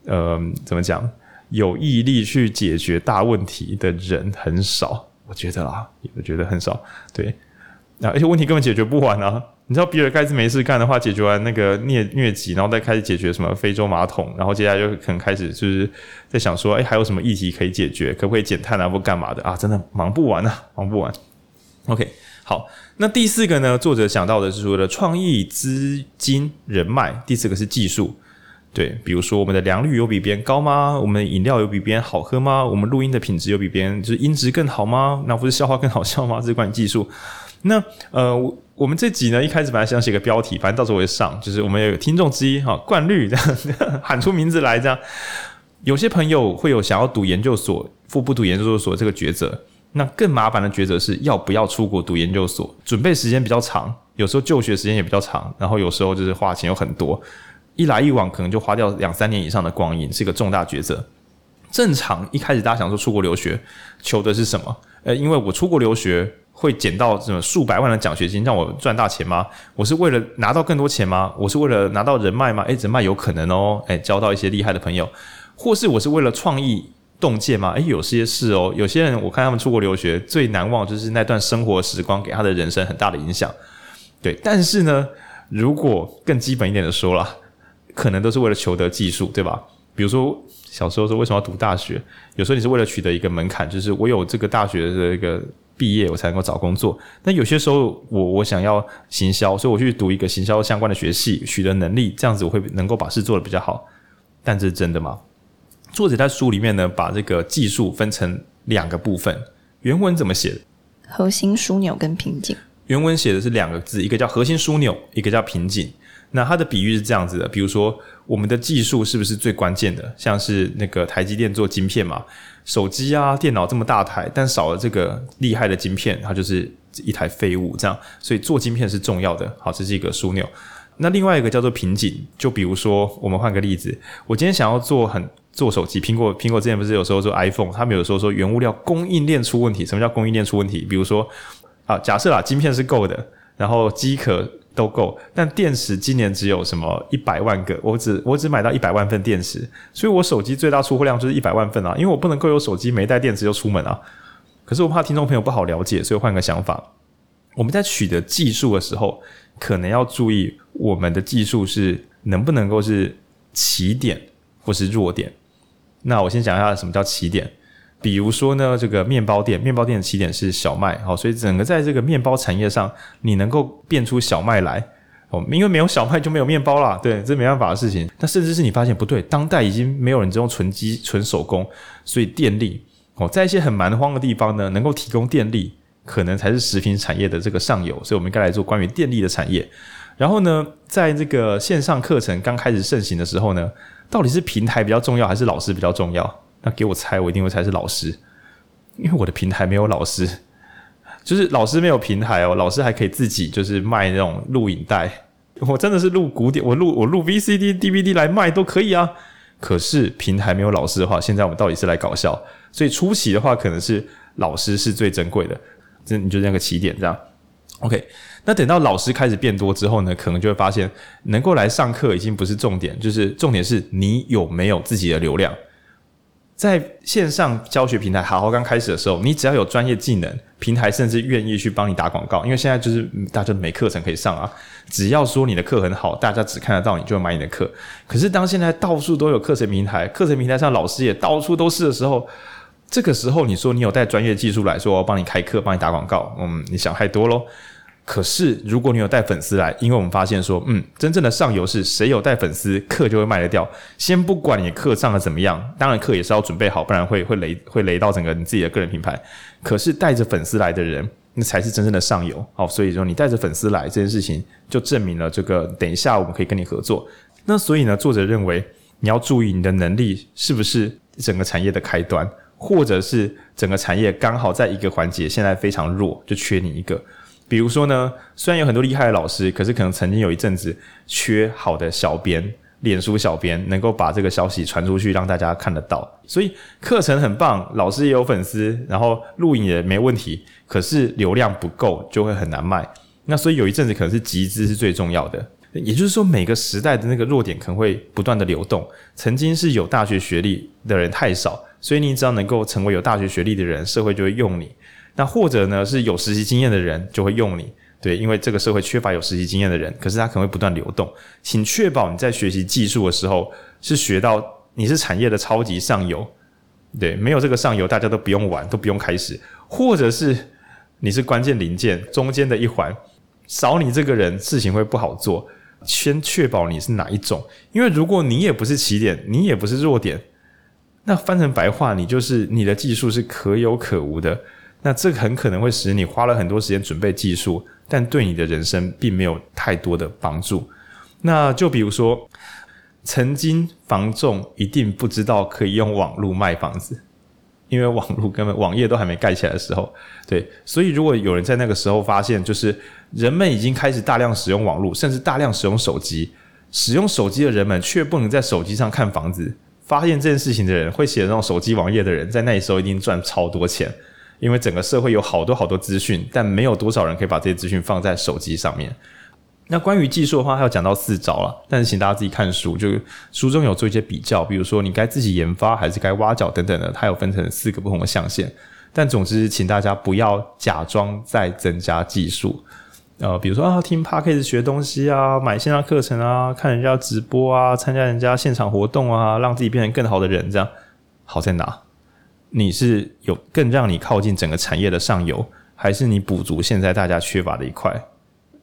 呃怎么讲，有毅力去解决大问题的人很少，我觉得啦，我觉得很少。对，那而且问题根本解决不完啊！你知道比尔盖茨没事干的话，解决完那个疟疟疾，然后再开始解决什么非洲马桶，然后接下来就可能开始就是在想说，哎，还有什么议题可以解决？可不可以减碳啊？或干嘛的啊？真的忙不完啊，忙不完。OK，好，那第四个呢？作者想到的是说的创意、资金、人脉。第四个是技术，对，比如说我们的良率有比别人高吗？我们的饮料有比别人好喝吗？我们录音的品质有比别人就是音质更好吗？那不是笑话更好笑吗？这是关于技术。那呃，我们这集呢，一开始本来想写个标题，反正到时候我会上，就是我们有听众之一哈，冠绿这样 喊出名字来，这样有些朋友会有想要读研究所复不读研究所这个抉择。那更麻烦的抉择是要不要出国读研究所，准备时间比较长，有时候就学时间也比较长，然后有时候就是花钱有很多，一来一往可能就花掉两三年以上的光阴，是一个重大抉择。正常一开始大家想说出国留学，求的是什么？呃，因为我出国留学会捡到什么数百万的奖学金，让我赚大钱吗？我是为了拿到更多钱吗？我是为了拿到人脉吗？诶，人脉有可能哦，诶，交到一些厉害的朋友，或是我是为了创意。洞见吗？诶，有些事哦。有些人我看他们出国留学，最难忘就是那段生活时光给他的人生很大的影响。对，但是呢，如果更基本一点的说啦，可能都是为了求得技术，对吧？比如说小时候说为什么要读大学？有时候你是为了取得一个门槛，就是我有这个大学的一个毕业，我才能够找工作。但有些时候我我想要行销，所以我去读一个行销相关的学系，取得能力，这样子我会能够把事做得比较好。但这是真的吗？作者在书里面呢，把这个技术分成两个部分。原文怎么写的？核心枢纽跟瓶颈。原文写的是两个字，一个叫核心枢纽，一个叫瓶颈。那它的比喻是这样子的：比如说，我们的技术是不是最关键的？像是那个台积电做晶片嘛，手机啊、电脑这么大台，但少了这个厉害的晶片，它就是一台废物。这样，所以做晶片是重要的。好，这是一个枢纽。那另外一个叫做瓶颈，就比如说，我们换个例子，我今天想要做很。做手机，苹果苹果之前不是有时候做 iPhone，他们有时候说原物料供应链出问题。什么叫供应链出问题？比如说啊，假设啦，晶片是够的，然后机壳都够，但电池今年只有什么一百万个，我只我只买到一百万份电池，所以我手机最大出货量就是一百万份啊，因为我不能够有手机没带电池就出门啊。可是我怕听众朋友不好了解，所以换个想法，我们在取得技术的时候，可能要注意我们的技术是能不能够是起点或是弱点。那我先讲一下什么叫起点，比如说呢，这个面包店，面包店的起点是小麦，好，所以整个在这个面包产业上，你能够变出小麦来，哦，因为没有小麦就没有面包啦，对，这没办法的事情。但甚至是你发现不对，当代已经没有人只用纯机纯手工，所以电力，哦，在一些很蛮荒的地方呢，能够提供电力，可能才是食品产业的这个上游，所以我们应该来。做关于电力的产业。然后呢，在这个线上课程刚开始盛行的时候呢。到底是平台比较重要，还是老师比较重要？那给我猜，我一定会猜是老师，因为我的平台没有老师，就是老师没有平台哦。老师还可以自己就是卖那种录影带，我真的是录古典，我录我录 VCD、DVD 来卖都可以啊。可是平台没有老师的话，现在我们到底是来搞笑？所以初期的话，可能是老师是最珍贵的，这你就那个起点这样。OK，那等到老师开始变多之后呢，可能就会发现，能够来上课已经不是重点，就是重点是你有没有自己的流量。在线上教学平台好好刚开始的时候，你只要有专业技能，平台甚至愿意去帮你打广告，因为现在就是大家没课程可以上啊。只要说你的课很好，大家只看得到你就会买你的课。可是当现在到处都有课程平台，课程平台上老师也到处都是的时候，这个时候你说你有带专业技术来说，我帮你开课，帮你打广告，嗯，你想太多喽。可是，如果你有带粉丝来，因为我们发现说，嗯，真正的上游是谁有带粉丝，课就会卖得掉。先不管你课上的怎么样，当然课也是要准备好，不然会会雷会雷到整个你自己的个人品牌。可是带着粉丝来的人，那才是真正的上游。好，所以说你带着粉丝来这件事情，就证明了这个。等一下我们可以跟你合作。那所以呢，作者认为你要注意你的能力是不是整个产业的开端，或者是整个产业刚好在一个环节现在非常弱，就缺你一个。比如说呢，虽然有很多厉害的老师，可是可能曾经有一阵子缺好的小编，脸书小编能够把这个消息传出去，让大家看得到。所以课程很棒，老师也有粉丝，然后录影也没问题，可是流量不够，就会很难卖。那所以有一阵子可能是集资是最重要的，也就是说每个时代的那个弱点可能会不断的流动。曾经是有大学学历的人太少，所以你只要能够成为有大学学历的人，社会就会用你。那或者呢，是有实习经验的人就会用你，对，因为这个社会缺乏有实习经验的人，可是他可能会不断流动，请确保你在学习技术的时候是学到你是产业的超级上游，对，没有这个上游，大家都不用玩，都不用开始，或者是你是关键零件中间的一环，少你这个人事情会不好做，先确保你是哪一种，因为如果你也不是起点，你也不是弱点，那翻成白话，你就是你的技术是可有可无的。那这个很可能会使你花了很多时间准备技术，但对你的人生并没有太多的帮助。那就比如说，曾经房仲一定不知道可以用网络卖房子，因为网络根本网页都还没盖起来的时候，对。所以如果有人在那个时候发现，就是人们已经开始大量使用网络，甚至大量使用手机，使用手机的人们却不能在手机上看房子，发现这件事情的人，会写那种手机网页的人，在那时候一定赚超多钱。因为整个社会有好多好多资讯，但没有多少人可以把这些资讯放在手机上面。那关于技术的话，还有讲到四招了，但是请大家自己看书，就书中有做一些比较，比如说你该自己研发还是该挖角等等的，它有分成四个不同的象限。但总之，请大家不要假装在增加技术，呃，比如说啊，听 Podcast 学东西啊，买线上课程啊，看人家直播啊，参加人家现场活动啊，让自己变成更好的人，这样好在哪？你是有更让你靠近整个产业的上游，还是你补足现在大家缺乏的一块？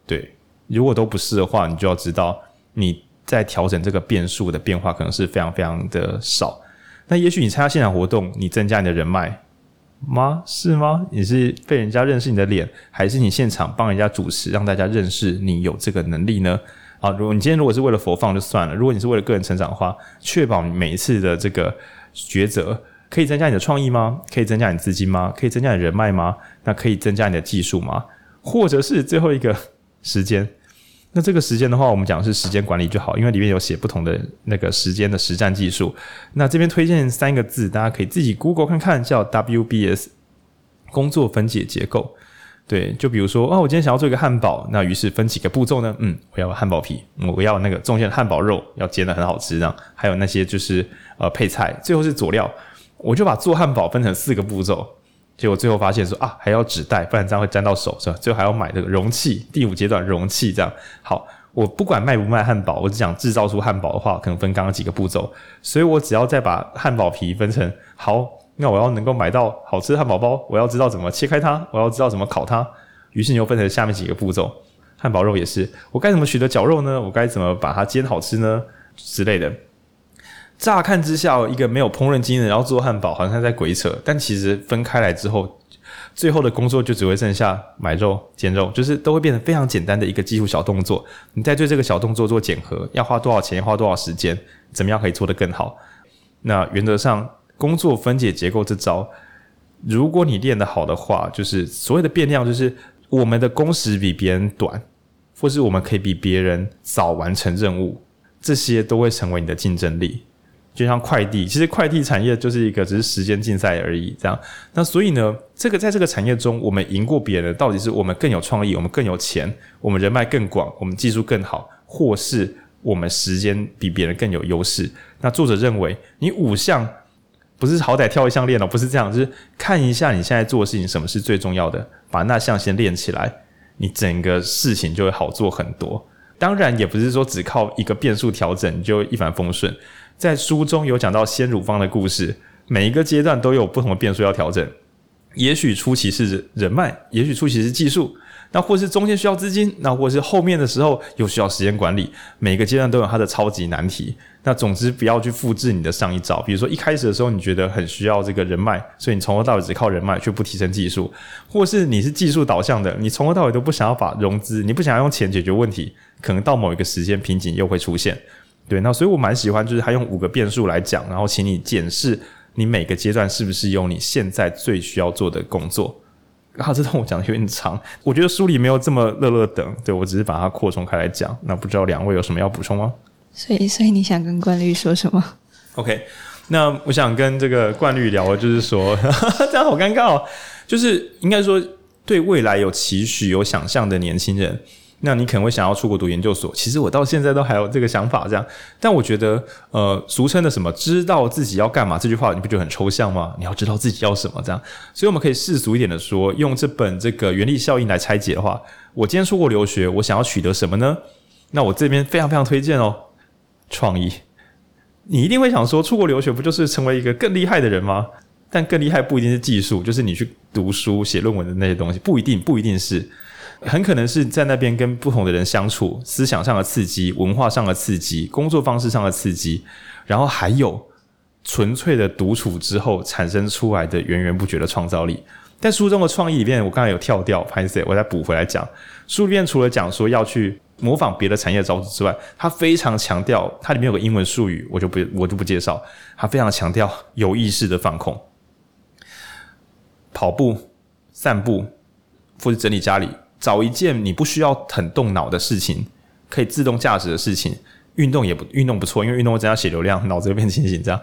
对，如果都不是的话，你就要知道你在调整这个变数的变化可能是非常非常的少。那也许你参加现场活动，你增加你的人脉吗？是吗？你是被人家认识你的脸，还是你现场帮人家主持，让大家认识你有这个能力呢？啊，如果你今天如果是为了佛放就算了，如果你是为了个人成长的话，确保你每一次的这个抉择。可以增加你的创意吗？可以增加你资金吗？可以增加你人脉吗？那可以增加你的技术吗？或者是最后一个时间？那这个时间的话，我们讲的是时间管理就好，因为里面有写不同的那个时间的实战技术。那这边推荐三个字，大家可以自己 Google 看看，叫 WBS 工作分解结构。对，就比如说，哦，我今天想要做一个汉堡，那于是分几个步骤呢？嗯，我要汉堡皮，我要那个中间的汉堡肉要煎得很好吃，这样还有那些就是呃配菜，最后是佐料。我就把做汉堡分成四个步骤，结果最后发现说啊，还要纸袋，不然这样会粘到手，是吧？最后还要买这个容器，第五阶段容器这样。好，我不管卖不卖汉堡，我只想制造出汉堡的话，可能分刚刚几个步骤，所以我只要再把汉堡皮分成好，那我要能够买到好吃的汉堡包，我要知道怎么切开它，我要知道怎么烤它，于是你又分成下面几个步骤。汉堡肉也是，我该怎么取得绞肉呢？我该怎么把它煎好吃呢？之类的。乍看之下，一个没有烹饪经验的人要做汉堡，好像在鬼扯。但其实分开来之后，最后的工作就只会剩下买肉、煎肉，就是都会变得非常简单的一个技术小动作。你在对这个小动作做检核，要花多少钱，要花多少时间，怎么样可以做得更好？那原则上，工作分解结构这招，如果你练得好的话，就是所谓的变量，就是我们的工时比别人短，或是我们可以比别人早完成任务，这些都会成为你的竞争力。就像快递，其实快递产业就是一个只是时间竞赛而已。这样，那所以呢，这个在这个产业中，我们赢过别人，到底是我们更有创意，我们更有钱，我们人脉更广，我们技术更好，或是我们时间比别人更有优势？那作者认为，你五项不是好歹挑一项练了，不是这样，就是看一下你现在做的事情什么是最重要的，把那项先练起来，你整个事情就会好做很多。当然，也不是说只靠一个变数调整就一帆风顺。在书中有讲到鲜乳方的故事，每一个阶段都有不同的变数要调整。也许初期是人脉，也许初期是技术，那或是中间需要资金，那或是后面的时候又需要时间管理。每个阶段都有它的超级难题。那总之不要去复制你的上一招。比如说一开始的时候，你觉得很需要这个人脉，所以你从头到尾只靠人脉，却不提升技术；或是你是技术导向的，你从头到尾都不想要把融资，你不想要用钱解决问题，可能到某一个时间瓶颈又会出现。对，那所以我蛮喜欢，就是他用五个变数来讲，然后请你检视你每个阶段是不是有你现在最需要做的工作。然后这段我讲的有点长，我觉得书里没有这么乐乐等，对，我只是把它扩充开来讲。那不知道两位有什么要补充吗？所以，所以你想跟冠律说什么？OK，那我想跟这个冠律聊的就是说，这样好尴尬哦，就是应该说对未来有期许、有想象的年轻人。那你可能会想要出国读研究所，其实我到现在都还有这个想法，这样。但我觉得，呃，俗称的什么知道自己要干嘛这句话，你不觉得很抽象吗？你要知道自己要什么，这样。所以我们可以世俗一点的说，用这本这个原力效应来拆解的话，我今天出国留学，我想要取得什么呢？那我这边非常非常推荐哦，创意。你一定会想说，出国留学不就是成为一个更厉害的人吗？但更厉害不一定是技术，就是你去读书写论文的那些东西，不一定，不一定是。很可能是在那边跟不同的人相处，思想上的刺激、文化上的刺激、工作方式上的刺激，然后还有纯粹的独处之后产生出来的源源不绝的创造力。在书中的创意里面，我刚才有跳掉，拍谢，我再补回来讲。书里面除了讲说要去模仿别的产业招式之外，他非常强调，它里面有个英文术语，我就不我就不介绍。他非常强调有意识的放空，跑步、散步，或者整理家里。找一件你不需要很动脑的事情，可以自动驾驶的事情，运动也不运动不错，因为运动会增加血流量，脑子会变清醒。这样，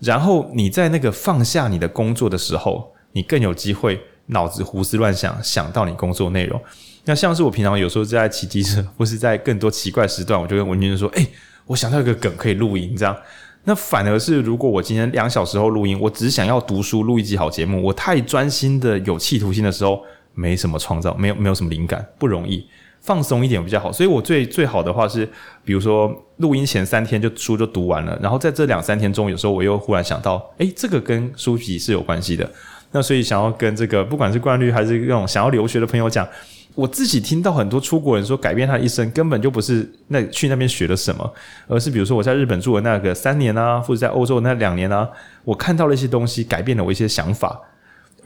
然后你在那个放下你的工作的时候，你更有机会脑子胡思乱想，想到你工作内容。那像是我平常有时候在骑机车，或是在更多奇怪时段，我就跟文君说：“诶，我想到一个梗可以录音。”这样，那反而是如果我今天两小时后录音，我只想要读书录一集好节目，我太专心的有企图心的时候。没什么创造，没有没有什么灵感，不容易放松一点比较好。所以我最最好的话是，比如说录音前三天就书就读完了，然后在这两三天中，有时候我又忽然想到，诶，这个跟书籍是有关系的。那所以想要跟这个不管是冠律还是那种想要留学的朋友讲，我自己听到很多出国人说改变他一生，根本就不是那去那边学了什么，而是比如说我在日本住的那个三年啊，或者在欧洲那两年啊，我看到了一些东西，改变了我一些想法。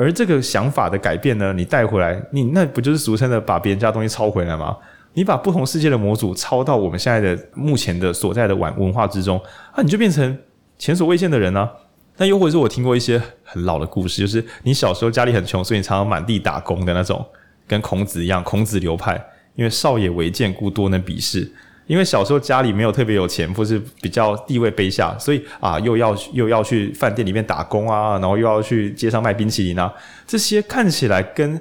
而这个想法的改变呢，你带回来，你那不就是俗称的把别人家东西抄回来吗？你把不同世界的模组抄到我们现在的目前的所在的文文化之中，啊，你就变成前所未见的人呢、那又或者是我听过一些很老的故事，就是你小时候家里很穷，所以你常常满地打工的那种，跟孔子一样，孔子流派，因为少爷为贱，故多能鄙视。因为小时候家里没有特别有钱，或是比较地位卑下，所以啊，又要又要去饭店里面打工啊，然后又要去街上卖冰淇淋啊，这些看起来跟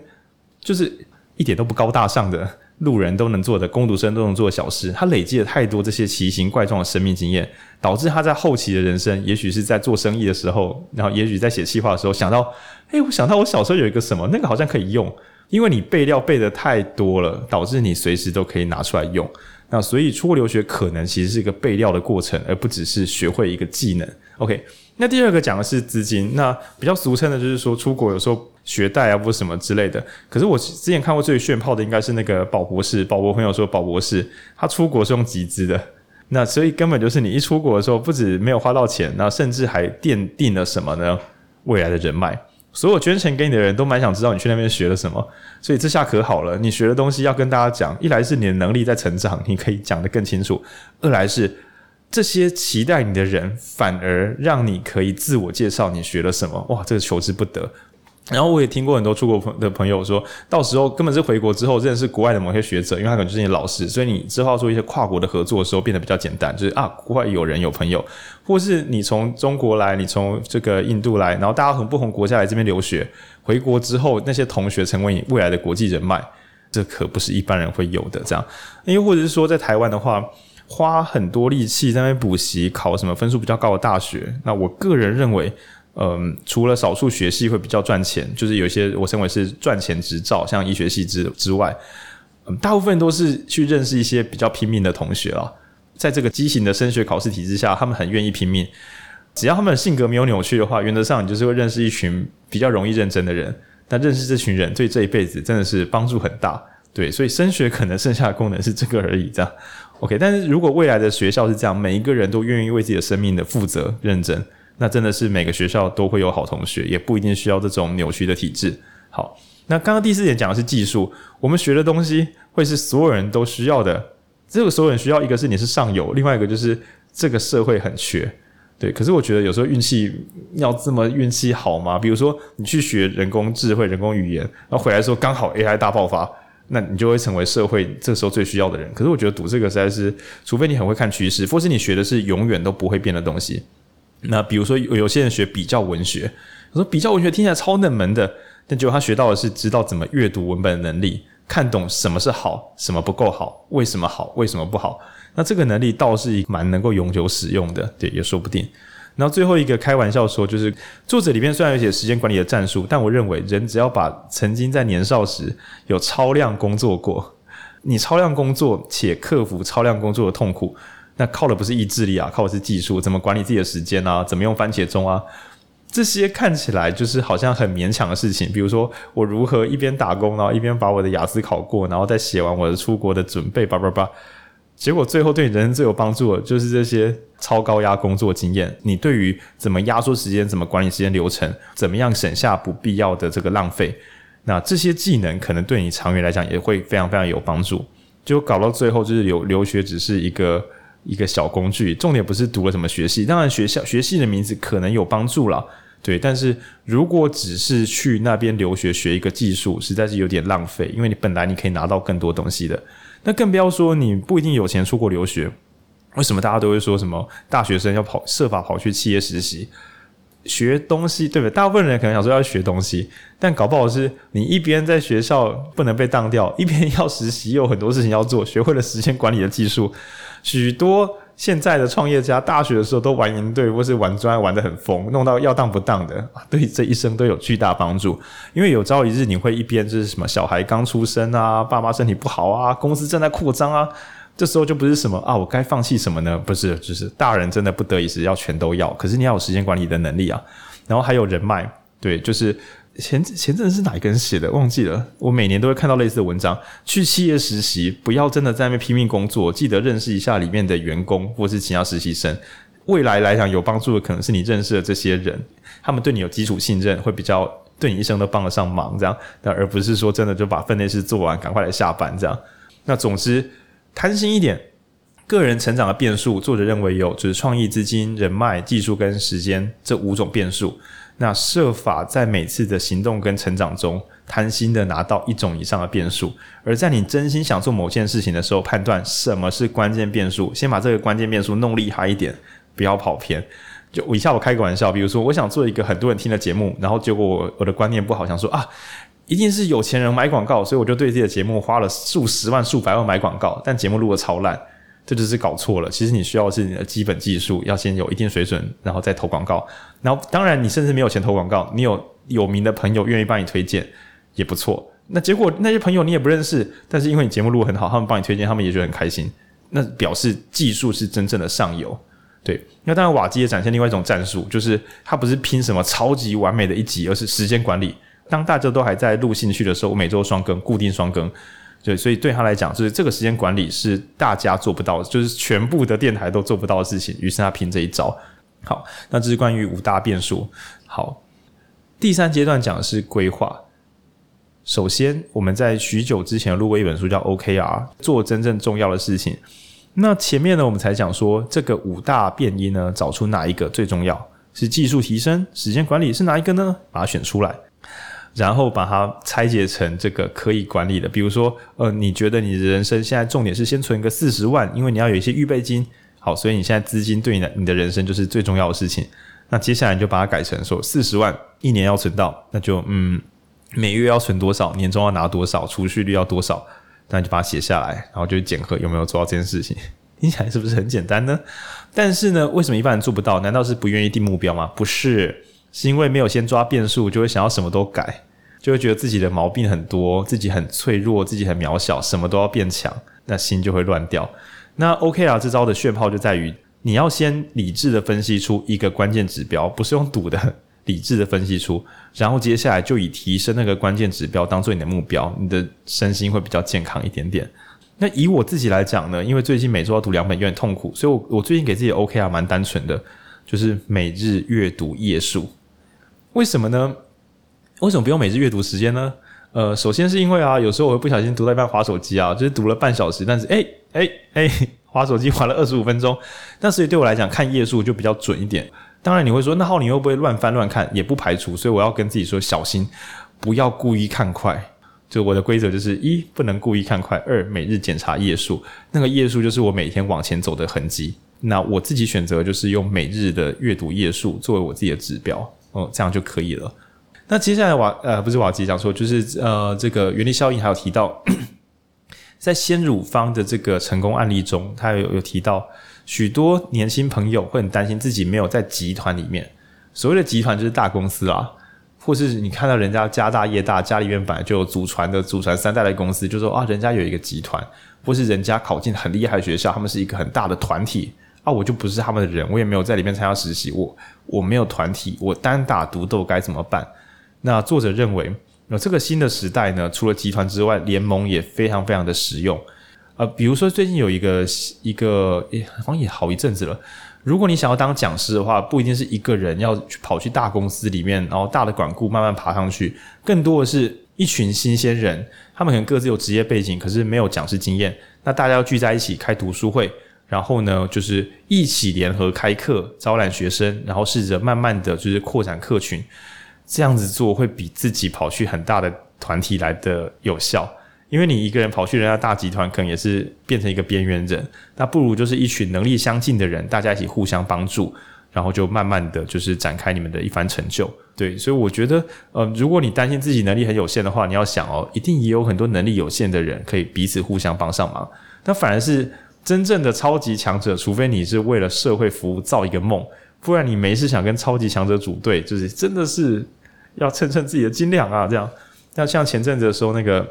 就是一点都不高大上的路人都能做的，工读生都能做的小事，他累积了太多这些奇形怪状的生命经验，导致他在后期的人生，也许是在做生意的时候，然后也许在写计划的时候，想到，诶，我想到我小时候有一个什么，那个好像可以用，因为你备料备的太多了，导致你随时都可以拿出来用。那所以出国留学可能其实是一个备料的过程，而不只是学会一个技能。OK，那第二个讲的是资金，那比较俗称的就是说出国有时候学贷啊或什么之类的。可是我之前看过最炫炮的应该是那个宝博士，宝博朋友说宝博士他出国是用集资的，那所以根本就是你一出国的时候不止没有花到钱，那甚至还奠定了什么呢？未来的人脉。所有捐钱给你的人都蛮想知道你去那边学了什么，所以这下可好了，你学的东西要跟大家讲。一来是你的能力在成长，你可以讲得更清楚；二来是这些期待你的人反而让你可以自我介绍你学了什么。哇，这个求之不得。然后我也听过很多出国朋的朋友说，到时候根本是回国之后认识国外的某些学者，因为他可能就是你老师，所以你之后要做一些跨国的合作的时候变得比较简单，就是啊，国外有人有朋友，或是你从中国来，你从这个印度来，然后大家从不同国家来这边留学，回国之后那些同学成为你未来的国际人脉，这可不是一般人会有的。这样，又或者是说在台湾的话，花很多力气在那边补习，考什么分数比较高的大学，那我个人认为。嗯，除了少数学系会比较赚钱，就是有些我称为是赚钱执照，像医学系之之外，大部分都是去认识一些比较拼命的同学啊。在这个畸形的升学考试体制下，他们很愿意拼命。只要他们的性格没有扭曲的话，原则上你就是会认识一群比较容易认真的人。但认识这群人，对这一辈子真的是帮助很大。对，所以升学可能剩下的功能是这个而已，这样。OK，但是如果未来的学校是这样，每一个人都愿意为自己的生命的负责、认真。那真的是每个学校都会有好同学，也不一定需要这种扭曲的体制。好，那刚刚第四点讲的是技术，我们学的东西会是所有人都需要的。这个所有人需要，一个是你是上游，另外一个就是这个社会很缺。对，可是我觉得有时候运气要这么运气好吗？比如说你去学人工智慧、人工语言，然后回来的时候刚好 AI 大爆发，那你就会成为社会这时候最需要的人。可是我觉得赌这个实在是，除非你很会看趋势，或是你学的是永远都不会变的东西。那比如说有有些人学比较文学，我说比较文学听起来超冷门的，但结果他学到的是知道怎么阅读文本的能力，看懂什么是好，什么不够好，为什么好，为什么不好。那这个能力倒是蛮能够永久使用的，对，也说不定。然后最后一个开玩笑说，就是作者里面虽然有写时间管理的战术，但我认为人只要把曾经在年少时有超量工作过，你超量工作且克服超量工作的痛苦。那靠的不是意志力啊，靠的是技术，怎么管理自己的时间啊，怎么用番茄钟啊，这些看起来就是好像很勉强的事情。比如说，我如何一边打工，然后一边把我的雅思考过，然后再写完我的出国的准备，叭叭叭。结果最后对你人生最有帮助的，就是这些超高压工作经验。你对于怎么压缩时间，怎么管理时间流程，怎么样省下不必要的这个浪费，那这些技能可能对你长远来讲也会非常非常有帮助。就搞到最后，就是留留学只是一个。一个小工具，重点不是读了什么学系，当然学校学系的名字可能有帮助啦，对。但是如果只是去那边留学学一个技术，实在是有点浪费，因为你本来你可以拿到更多东西的。那更不要说你不一定有钱出国留学，为什么大家都会说什么大学生要跑设法跑去企业实习？学东西对不对？大部分人可能想说要学东西，但搞不好是你一边在学校不能被当掉，一边要实习，又有很多事情要做，学会了时间管理的技术。许多现在的创业家大学的时候都玩营队或是玩专玩得很疯，弄到要当不当的，对这一生都有巨大帮助。因为有朝一日你会一边就是什么小孩刚出生啊，爸妈身体不好啊，公司正在扩张啊。这时候就不是什么啊，我该放弃什么呢？不是，就是大人真的不得已时要全都要。可是你要有时间管理的能力啊，然后还有人脉。对，就是前前阵子是哪一个人写的？忘记了。我每年都会看到类似的文章。去企业实习，不要真的在那边拼命工作，记得认识一下里面的员工或是其他实习生。未来来讲有帮助的，可能是你认识的这些人，他们对你有基础信任，会比较对你一生都帮得上忙，这样。但而不是说真的就把分内事做完，赶快来下班这样。那总之。贪心一点，个人成长的变数，作者认为有就是创意、资金、人脉、技术跟时间这五种变数。那设法在每次的行动跟成长中，贪心的拿到一种以上的变数。而在你真心想做某件事情的时候，判断什么是关键变数，先把这个关键变数弄厉害一点，不要跑偏。就我以下我开个玩笑，比如说我想做一个很多人听的节目，然后结果我我的观念不好，想说啊。一定是有钱人买广告，所以我就对自己的节目花了数十万、数百万买广告，但节目录得超烂，这就是搞错了。其实你需要的是你的基本技术，要先有一定水准，然后再投广告。然后当然你甚至没有钱投广告，你有有名的朋友愿意帮你推荐也不错。那结果那些朋友你也不认识，但是因为你节目录得很好，他们帮你推荐，他们也觉得很开心。那表示技术是真正的上游。对，那当然瓦基也展现另外一种战术，就是他不是拼什么超级完美的一集，而是时间管理。当大家都还在录兴趣的时候，每周双更，固定双更，对，所以对他来讲，就是这个时间管理是大家做不到，就是全部的电台都做不到的事情。于是他凭这一招。好，那这是关于五大变数。好，第三阶段讲的是规划。首先，我们在许久之前录过一本书，叫 OKR，做真正重要的事情。那前面呢，我们才讲说这个五大变因呢，找出哪一个最重要？是技术提升、时间管理是哪一个呢？把它选出来。然后把它拆解成这个可以管理的。比如说，呃，你觉得你的人生现在重点是先存个四十万，因为你要有一些预备金。好，所以你现在资金对你的你的人生就是最重要的事情。那接下来你就把它改成说四十万一年要存到，那就嗯，每月要存多少，年终要拿多少，储蓄率要多少，那你就把它写下来，然后就检核有没有做到这件事情。听起来是不是很简单呢？但是呢，为什么一般人做不到？难道是不愿意定目标吗？不是，是因为没有先抓变数，就会想要什么都改，就会觉得自己的毛病很多，自己很脆弱，自己很渺小，什么都要变强，那心就会乱掉。那 OKR 这招的炫炮就在于，你要先理智的分析出一个关键指标，不是用赌的，理智的分析出，然后接下来就以提升那个关键指标当做你的目标，你的身心会比较健康一点点。那以我自己来讲呢，因为最近每周要读两本有点痛苦，所以我我最近给自己 OKR 蛮单纯的，就是每日阅读页数。为什么呢？为什么不用每日阅读时间呢？呃，首先是因为啊，有时候我会不小心读到一半滑手机啊，就是读了半小时，但是诶诶诶，滑 手机滑了二十五分钟，那所以对我来讲看页数就比较准一点。当然你会说，那浩你会不会乱翻乱看？也不排除，所以我要跟自己说小心，不要故意看快。就我的规则就是一不能故意看快，二每日检查页数，那个页数就是我每天往前走的痕迹。那我自己选择就是用每日的阅读页数作为我自己的指标，哦，这样就可以了。那接下来瓦呃不是瓦吉讲说，就是呃这个原力效应还有提到，在鲜乳方的这个成功案例中，他有有提到许多年轻朋友会很担心自己没有在集团里面，所谓的集团就是大公司啊。或是你看到人家家大业大，家里面本来就有祖传的祖传三代的公司，就说啊，人家有一个集团，或是人家考进很厉害的学校，他们是一个很大的团体啊，我就不是他们的人，我也没有在里面参加实习，我我没有团体，我单打独斗该怎么办？那作者认为，那这个新的时代呢，除了集团之外，联盟也非常非常的实用。呃，比如说最近有一个一个，诶，好像也好一阵子了。如果你想要当讲师的话，不一定是一个人要去跑去大公司里面，然后大的管顾慢慢爬上去，更多的是一群新鲜人，他们可能各自有职业背景，可是没有讲师经验。那大家要聚在一起开读书会，然后呢，就是一起联合开课，招揽学生，然后试着慢慢的就是扩展客群，这样子做会比自己跑去很大的团体来的有效。因为你一个人跑去人家大集团，可能也是变成一个边缘人。那不如就是一群能力相近的人，大家一起互相帮助，然后就慢慢的就是展开你们的一番成就。对，所以我觉得，呃，如果你担心自己能力很有限的话，你要想哦，一定也有很多能力有限的人可以彼此互相帮上忙。那反而是真正的超级强者，除非你是为了社会服务造一个梦，不然你没事想跟超级强者组队，就是真的是要称称自己的斤两啊，这样。那像前阵子的时候那个。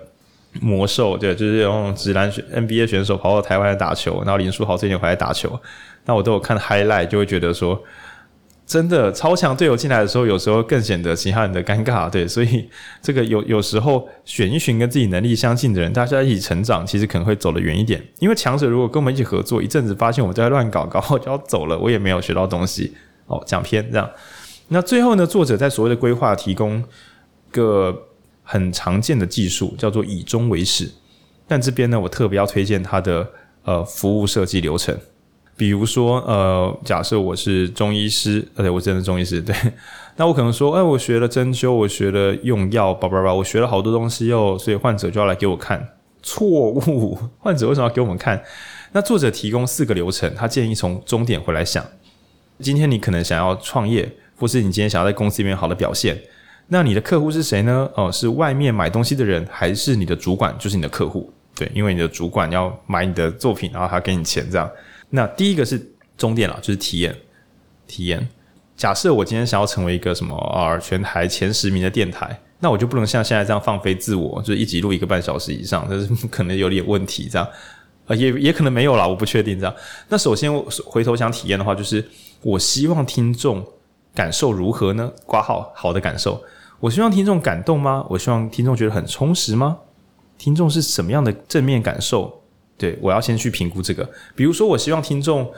魔兽对，就是用职篮选 NBA 选手跑到台湾来打球，然后林书豪最近回来打球，那我都有看 highlight，就会觉得说，真的超强队友进来的时候，有时候更显得其他人的尴尬。对，所以这个有有时候选一群跟自己能力相近的人，大家一起成长，其实可能会走得远一点。因为强者如果跟我们一起合作，一阵子发现我们在乱搞，搞好就要走了，我也没有学到东西。哦，讲偏这样。那最后呢，作者在所谓的规划提供个。很常见的技术叫做以终为始，但这边呢，我特别要推荐它的呃服务设计流程。比如说，呃，假设我是中医师，而且我真的中医师，对，那我可能说，哎，我学了针灸，我学了用药，叭叭叭，我学了好多东西哟，所以患者就要来给我看。错误，患者为什么要给我们看？那作者提供四个流程，他建议从终点回来想。今天你可能想要创业，或是你今天想要在公司里面好的表现。那你的客户是谁呢？哦，是外面买东西的人，还是你的主管？就是你的客户。对，因为你的主管要买你的作品，然后他给你钱这样。那第一个是终点了，就是体验。体验。假设我今天想要成为一个什么啊，全台前十名的电台，那我就不能像现在这样放飞自我，就是一集录一个半小时以上，这是 可能有点问题。这样，呃，也也可能没有啦，我不确定这样。那首先回头想体验的话，就是我希望听众感受如何呢？挂号好的感受。我希望听众感动吗？我希望听众觉得很充实吗？听众是什么样的正面感受？对，我要先去评估这个。比如说，我希望听众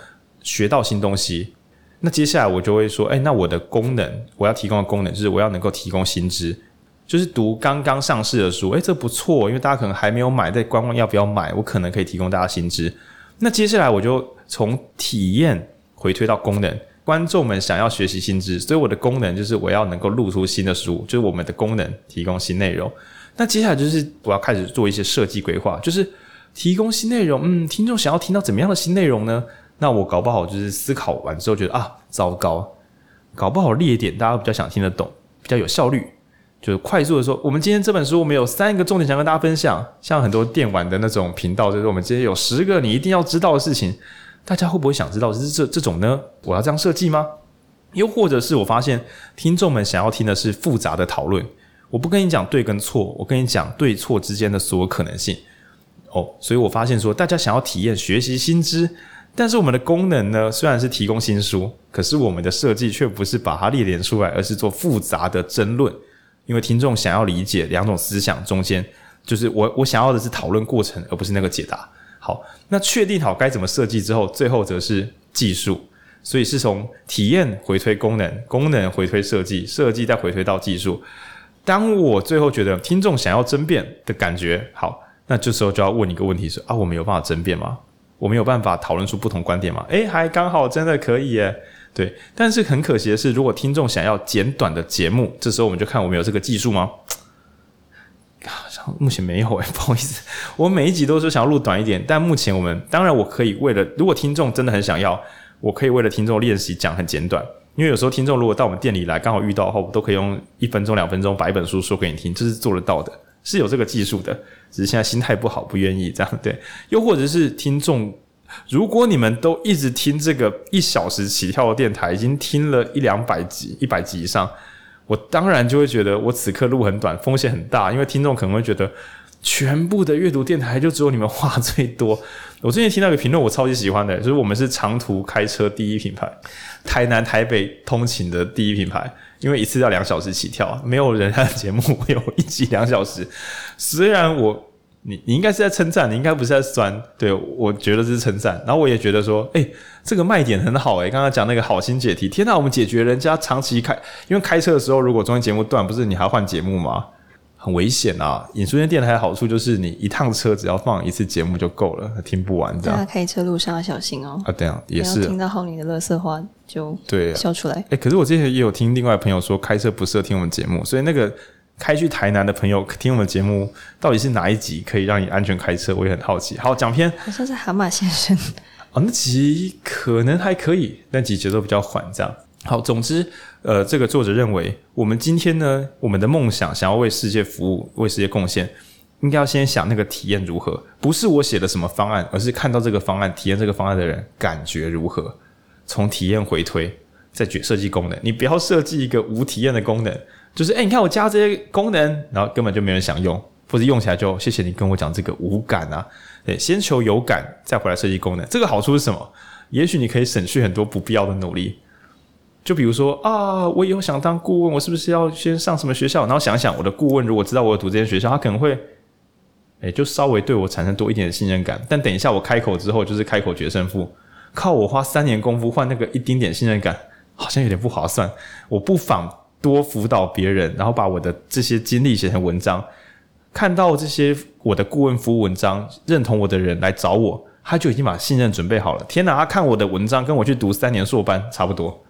学到新东西，那接下来我就会说，哎，那我的功能，我要提供的功能就是我要能够提供新知，就是读刚刚上市的书，哎，这不错，因为大家可能还没有买，在观望要不要买，我可能可以提供大家新知。那接下来我就从体验回推到功能，观众们想要学习新知，所以我的功能就是我要能够录出新的书，就是我们的功能提供新内容。那接下来就是我要开始做一些设计规划，就是提供新内容。嗯，听众想要听到怎么样的新内容呢？那我搞不好就是思考完之后觉得啊，糟糕，搞不好列点大家比较想听得懂，比较有效率，就是快速的说，我们今天这本书我们有三个重点想跟大家分享，像很多电玩的那种频道，就是我们今天有十个你一定要知道的事情。大家会不会想知道是这这种呢？我要这样设计吗？又或者是我发现听众们想要听的是复杂的讨论，我不跟你讲对跟错，我跟你讲对错之间的所有可能性。哦，所以我发现说大家想要体验学习新知，但是我们的功能呢，虽然是提供新书，可是我们的设计却不是把它列点出来，而是做复杂的争论，因为听众想要理解两种思想中间，就是我我想要的是讨论过程，而不是那个解答。好，那确定好该怎么设计之后，最后则是技术，所以是从体验回推功能，功能回推设计，设计再回推到技术。当我最后觉得听众想要争辩的感觉好，那这时候就要问一个问题是：啊，我们有办法争辩吗？我们有办法讨论出不同观点吗？诶，还刚好真的可以耶。对，但是很可惜的是，如果听众想要简短的节目，这时候我们就看我们有这个技术吗？目前没有诶，不好意思，我每一集都是想要录短一点，但目前我们当然我可以为了，如果听众真的很想要，我可以为了听众练习讲很简短，因为有时候听众如果到我们店里来刚好遇到的话，我都可以用一分钟两分钟把一本书说给你听，这是做得到的，是有这个技术的，只是现在心态不好，不愿意这样对。又或者是听众，如果你们都一直听这个一小时起跳的电台，已经听了一两百集、一百集以上。我当然就会觉得我此刻路很短，风险很大，因为听众可能会觉得全部的阅读电台就只有你们话最多。我最近听到一个评论，我超级喜欢的，就是我们是长途开车第一品牌，台南台北通勤的第一品牌，因为一次要两小时起跳，没有人家的节目会有一集两小时。虽然我。你你应该是在称赞，你应该不是在酸。对，我觉得这是称赞。然后我也觉得说，诶，这个卖点很好诶，刚刚讲那个好心解题，天哪，我们解决人家长期开，因为开车的时候如果中间节目断，不是你还要换节目吗？很危险啊！引书店电台的好处就是你一趟车只要放一次节目就够了，听不完这样。大家开车路上要小心哦。啊，对啊，也是。听到后面的垃圾话就对笑出来。诶，可是我之前也有听另外朋友说，开车不适合听我们节目，所以那个。开去台南的朋友听我们节目，到底是哪一集可以让你安全开车？我也很好奇。好，讲篇好像是蛤蟆先生哦，那集可能还可以，那集节奏比较缓，这样。好，总之，呃，这个作者认为，我们今天呢，我们的梦想想要为世界服务，为世界贡献，应该要先想那个体验如何，不是我写的什么方案，而是看到这个方案、体验这个方案的人感觉如何，从体验回推，再决设计功能。你不要设计一个无体验的功能。就是，诶、欸，你看我加这些功能，然后根本就没人想用，或者用起来就谢谢你跟我讲这个无感啊。对，先求有感，再回来设计功能。这个好处是什么？也许你可以省去很多不必要的努力。就比如说啊，我以后想当顾问，我是不是要先上什么学校？然后想想，我的顾问如果知道我有读这间学校，他可能会，诶、就稍微对我产生多一点的信任感。但等一下我开口之后，就是开口决胜负，靠我花三年功夫换那个一丁点信任感，好像有点不划算。我不妨。多辅导别人，然后把我的这些经历写成文章，看到这些我的顾问服务文章，认同我的人来找我，他就已经把信任准备好了。天哪，他看我的文章跟我去读三年硕班差不多。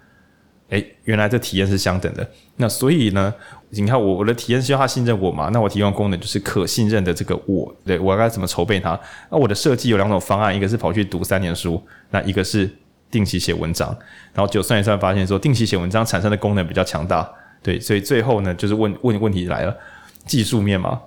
诶，原来这体验是相等的。那所以呢，你看我我的体验希望他信任我嘛？那我提供功能就是可信任的这个我，对，我该怎么筹备它？那我的设计有两种方案，一个是跑去读三年书，那一个是定期写文章。然后就算一算发现说，定期写文章产生的功能比较强大。对，所以最后呢，就是问问问题来了，技术面嘛，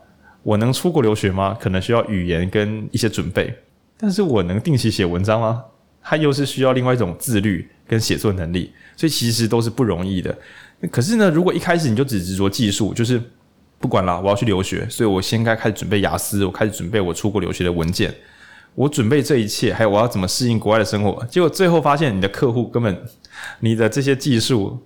我能出国留学吗？可能需要语言跟一些准备，但是我能定期写文章吗？它又是需要另外一种自律跟写作能力，所以其实都是不容易的。可是呢，如果一开始你就只执着技术，就是不管了，我要去留学，所以我先该开始准备雅思，我开始准备我出国留学的文件，我准备这一切，还有我要怎么适应国外的生活，结果最后发现你的客户根本你的这些技术。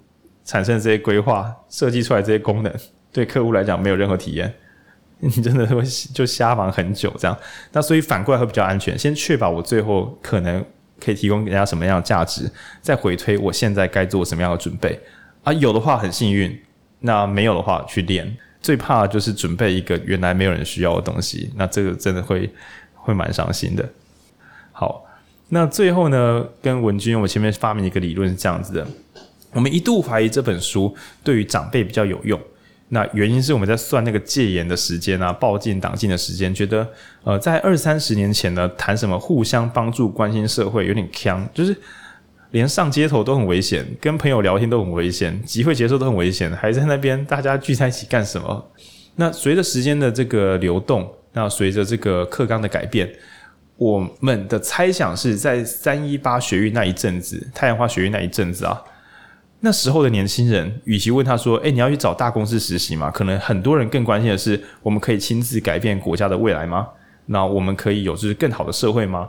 产生这些规划设计出来这些功能，对客户来讲没有任何体验，你真的会就瞎忙很久这样。那所以反过来会比较安全，先确保我最后可能可以提供给人家什么样的价值，再回推我现在该做什么样的准备。啊，有的话很幸运，那没有的话去练。最怕就是准备一个原来没有人需要的东西，那这个真的会会蛮伤心的。好。那最后呢，跟文君，我前面发明一个理论是这样子的：我们一度怀疑这本书对于长辈比较有用。那原因是我们在算那个戒严的时间啊，报禁党禁的时间，觉得呃，在二三十年前呢，谈什么互相帮助、关心社会有点锵，就是连上街头都很危险，跟朋友聊天都很危险，集会结束都很危险，还在那边大家聚在一起干什么？那随着时间的这个流动，那随着这个课纲的改变，我们的猜想是在三一八学运那一阵子，太阳花学运那一阵子啊。那时候的年轻人，与其问他说：“诶，你要去找大公司实习吗？”可能很多人更关心的是：我们可以亲自改变国家的未来吗？那我们可以有就是更好的社会吗？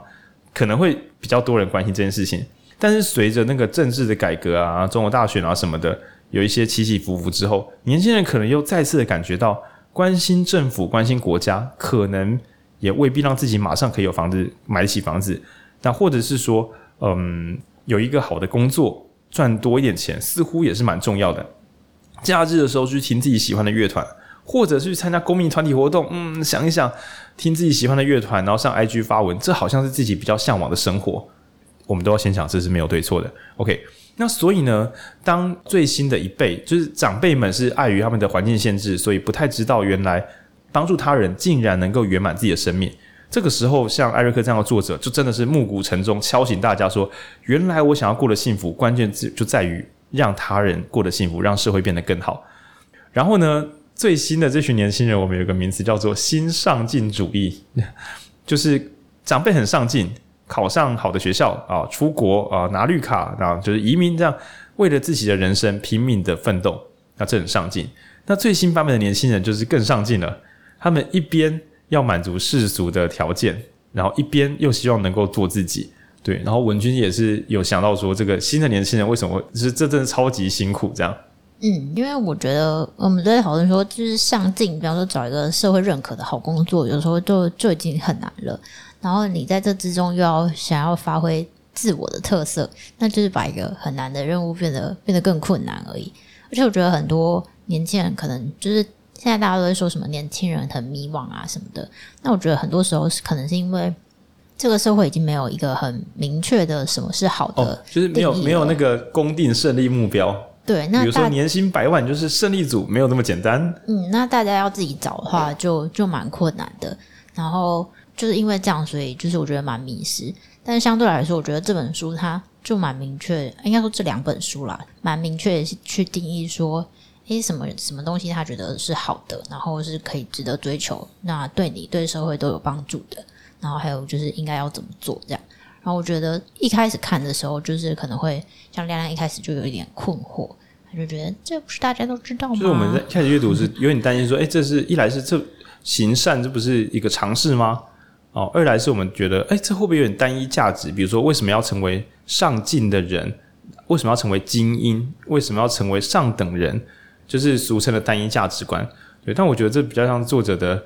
可能会比较多人关心这件事情。但是随着那个政治的改革啊，中国大选啊什么的，有一些起起伏伏之后，年轻人可能又再次的感觉到，关心政府、关心国家，可能也未必让自己马上可以有房子买得起房子。那或者是说，嗯，有一个好的工作。赚多一点钱似乎也是蛮重要的。假日的时候去听自己喜欢的乐团，或者是去参加公民团体活动。嗯，想一想，听自己喜欢的乐团，然后上 IG 发文，这好像是自己比较向往的生活。我们都要先想，这是没有对错的。OK，那所以呢，当最新的一辈，就是长辈们是碍于他们的环境限制，所以不太知道原来帮助他人竟然能够圆满自己的生命。这个时候，像艾瑞克这样的作者，就真的是暮鼓晨钟，敲醒大家说：“原来我想要过得幸福，关键字就在于让他人过得幸福，让社会变得更好。”然后呢，最新的这群年轻人，我们有个名词叫做“新上进主义”，就是长辈很上进，考上好的学校啊，出国啊，拿绿卡啊，就是移民这样，为了自己的人生拼命的奋斗，那这很上进。那最新版本的年轻人就是更上进了，他们一边。要满足世俗的条件，然后一边又希望能够做自己，对。然后文君也是有想到说，这个新的年轻人为什么就是这真的超级辛苦这样？嗯，因为我觉得我们在讨论说，就是上进，比方说找一个社会认可的好工作，有时候就就已经很难了。然后你在这之中又要想要发挥自我的特色，那就是把一个很难的任务变得变得更困难而已。而且我觉得很多年轻人可能就是。现在大家都在说什么年轻人很迷惘啊什么的，那我觉得很多时候是可能是因为这个社会已经没有一个很明确的什么是好的，哦，就是没有没有那个公定胜利目标。对，那比如说年薪百万就是胜利组，没有那么简单。嗯，那大家要自己找的话就，就就蛮困难的。然后就是因为这样，所以就是我觉得蛮迷失。但是相对来说，我觉得这本书它就蛮明确，应该说这两本书啦，蛮明确去定义说。诶，什么什么东西他觉得是好的，然后是可以值得追求，那对你对社会都有帮助的，然后还有就是应该要怎么做这样。然后我觉得一开始看的时候，就是可能会像亮亮一开始就有一点困惑，他就觉得这不是大家都知道吗？就是我们在开始阅读是有点担心说，诶，这是一来是这行善，这不是一个尝试吗？哦，二来是我们觉得，诶，这会不会有点单一价值？比如说，为什么要成为上进的人？为什么要成为精英？为什么要成为上等人？就是俗称的单一价值观，对，但我觉得这比较像作者的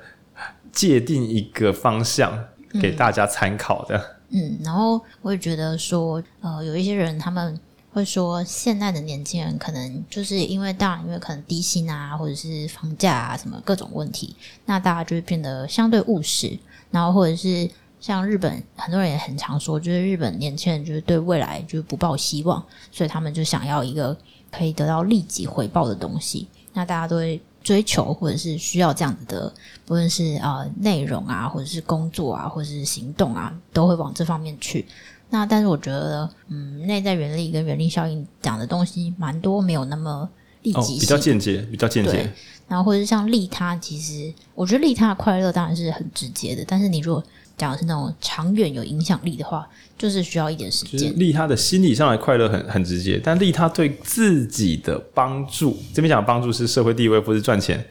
界定一个方向给大家参考的。嗯，然后我也觉得说，呃，有一些人他们会说，现在的年轻人可能就是因为大，因为可能低薪啊，或者是房价啊什么各种问题，那大家就会变得相对务实，然后或者是像日本很多人也很常说，就是日本年轻人就是对未来就是不抱希望，所以他们就想要一个。可以得到立即回报的东西，那大家都会追求或者是需要这样子的，不论是呃内容啊，或者是工作啊，或者是行动啊，都会往这方面去。那但是我觉得，嗯，内在原力跟原力效应讲的东西蛮多，没有那么立即性，哦，比较间接，比较间接。然后或者是像利他，其实我觉得利他的快乐当然是很直接的，但是你如果讲的是那种长远有影响力的话，就是需要一点时间。利他的心理上的快乐很很直接，但利他对自己的帮助，这边讲的帮助是社会地位，不是赚钱，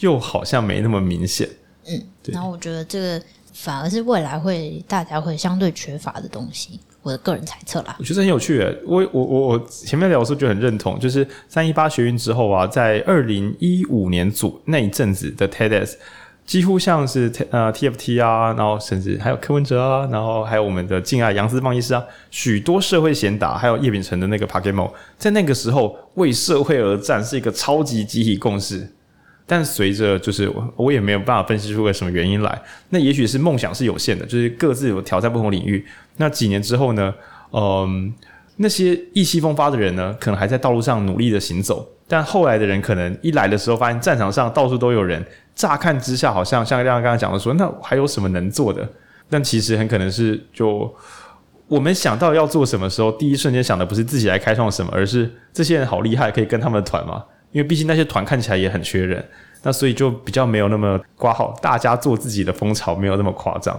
又好像没那么明显。嗯，然后我觉得这个反而是未来会大家会相对缺乏的东西，我的个人猜测啦。我觉得很有趣诶，我我我我前面聊的时候就很认同，就是三一八学运之后啊，在二零一五年组那一阵子的 TEDx。几乎像是呃 TFT 啊，然后甚至还有柯文哲啊，然后还有我们的敬爱杨思芳医师啊，许多社会贤达，还有叶秉成的那个 Pakemo 在那个时候为社会而战是一个超级集体共识。但随着就是我我也没有办法分析出个什么原因来。那也许是梦想是有限的，就是各自有挑战不同领域。那几年之后呢？嗯，那些意气风发的人呢，可能还在道路上努力的行走，但后来的人可能一来的时候，发现战场上到处都有人，乍看之下好像像亮刚才讲的说，那还有什么能做的？但其实很可能是就。我们想到要做什么时候，第一瞬间想的不是自己来开创什么，而是这些人好厉害，可以跟他们的团嘛？因为毕竟那些团看起来也很缺人，那所以就比较没有那么挂号，大家做自己的风潮没有那么夸张。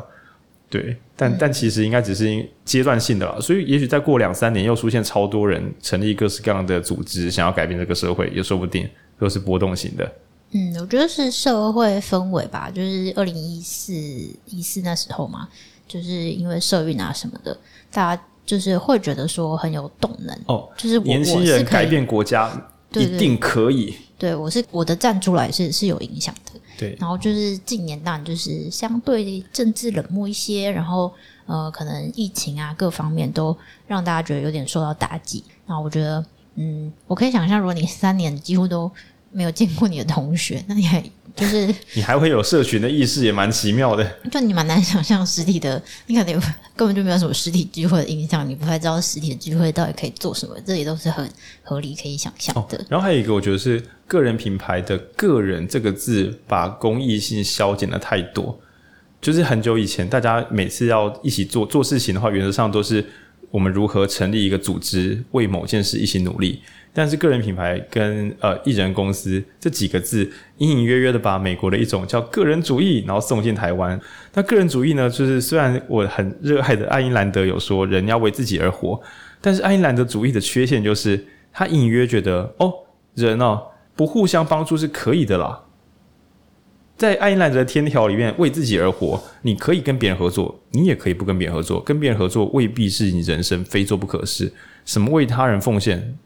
对，但但其实应该只是阶段性的啦，所以也许再过两三年又出现超多人成立各式各样的组织，想要改变这个社会也说不定，都是波动型的。嗯，我觉得是社会氛围吧，就是二零一四一四那时候嘛，就是因为社运啊什么的。大家就是会觉得说很有动能哦，就是年轻人改变国家一定可以。对，我是我的站出来是是有影响的。对，然后就是近年当然就是相对政治冷漠一些，然后呃，可能疫情啊各方面都让大家觉得有点受到打击。那我觉得，嗯，我可以想象，如果你三年几乎都没有见过你的同学，那你还。就是 你还会有社群的意识，也蛮奇妙的。就你蛮难想象实体的，你可能根本就没有什么实体聚会的印象，你不太知道实体的聚会到底可以做什么，这也都是很合理可以想象的。哦。然后还有一个，我觉得是个人品牌的“个人”这个字，把公益性消减了太多。就是很久以前，大家每次要一起做做事情的话，原则上都是我们如何成立一个组织，为某件事一起努力。但是个人品牌跟呃艺人公司这几个字隐隐约约的把美国的一种叫个人主义，然后送进台湾。那个人主义呢，就是虽然我很热爱的爱因兰德有说人要为自己而活，但是爱因兰德主义的缺陷就是他隐约觉得哦，人哦不互相帮助是可以的啦。在爱因兰德的天条里面，为自己而活，你可以跟别人合作，你也可以不跟别人合作。跟别人合作未必是你人生非做不可事。什么为他人奉献？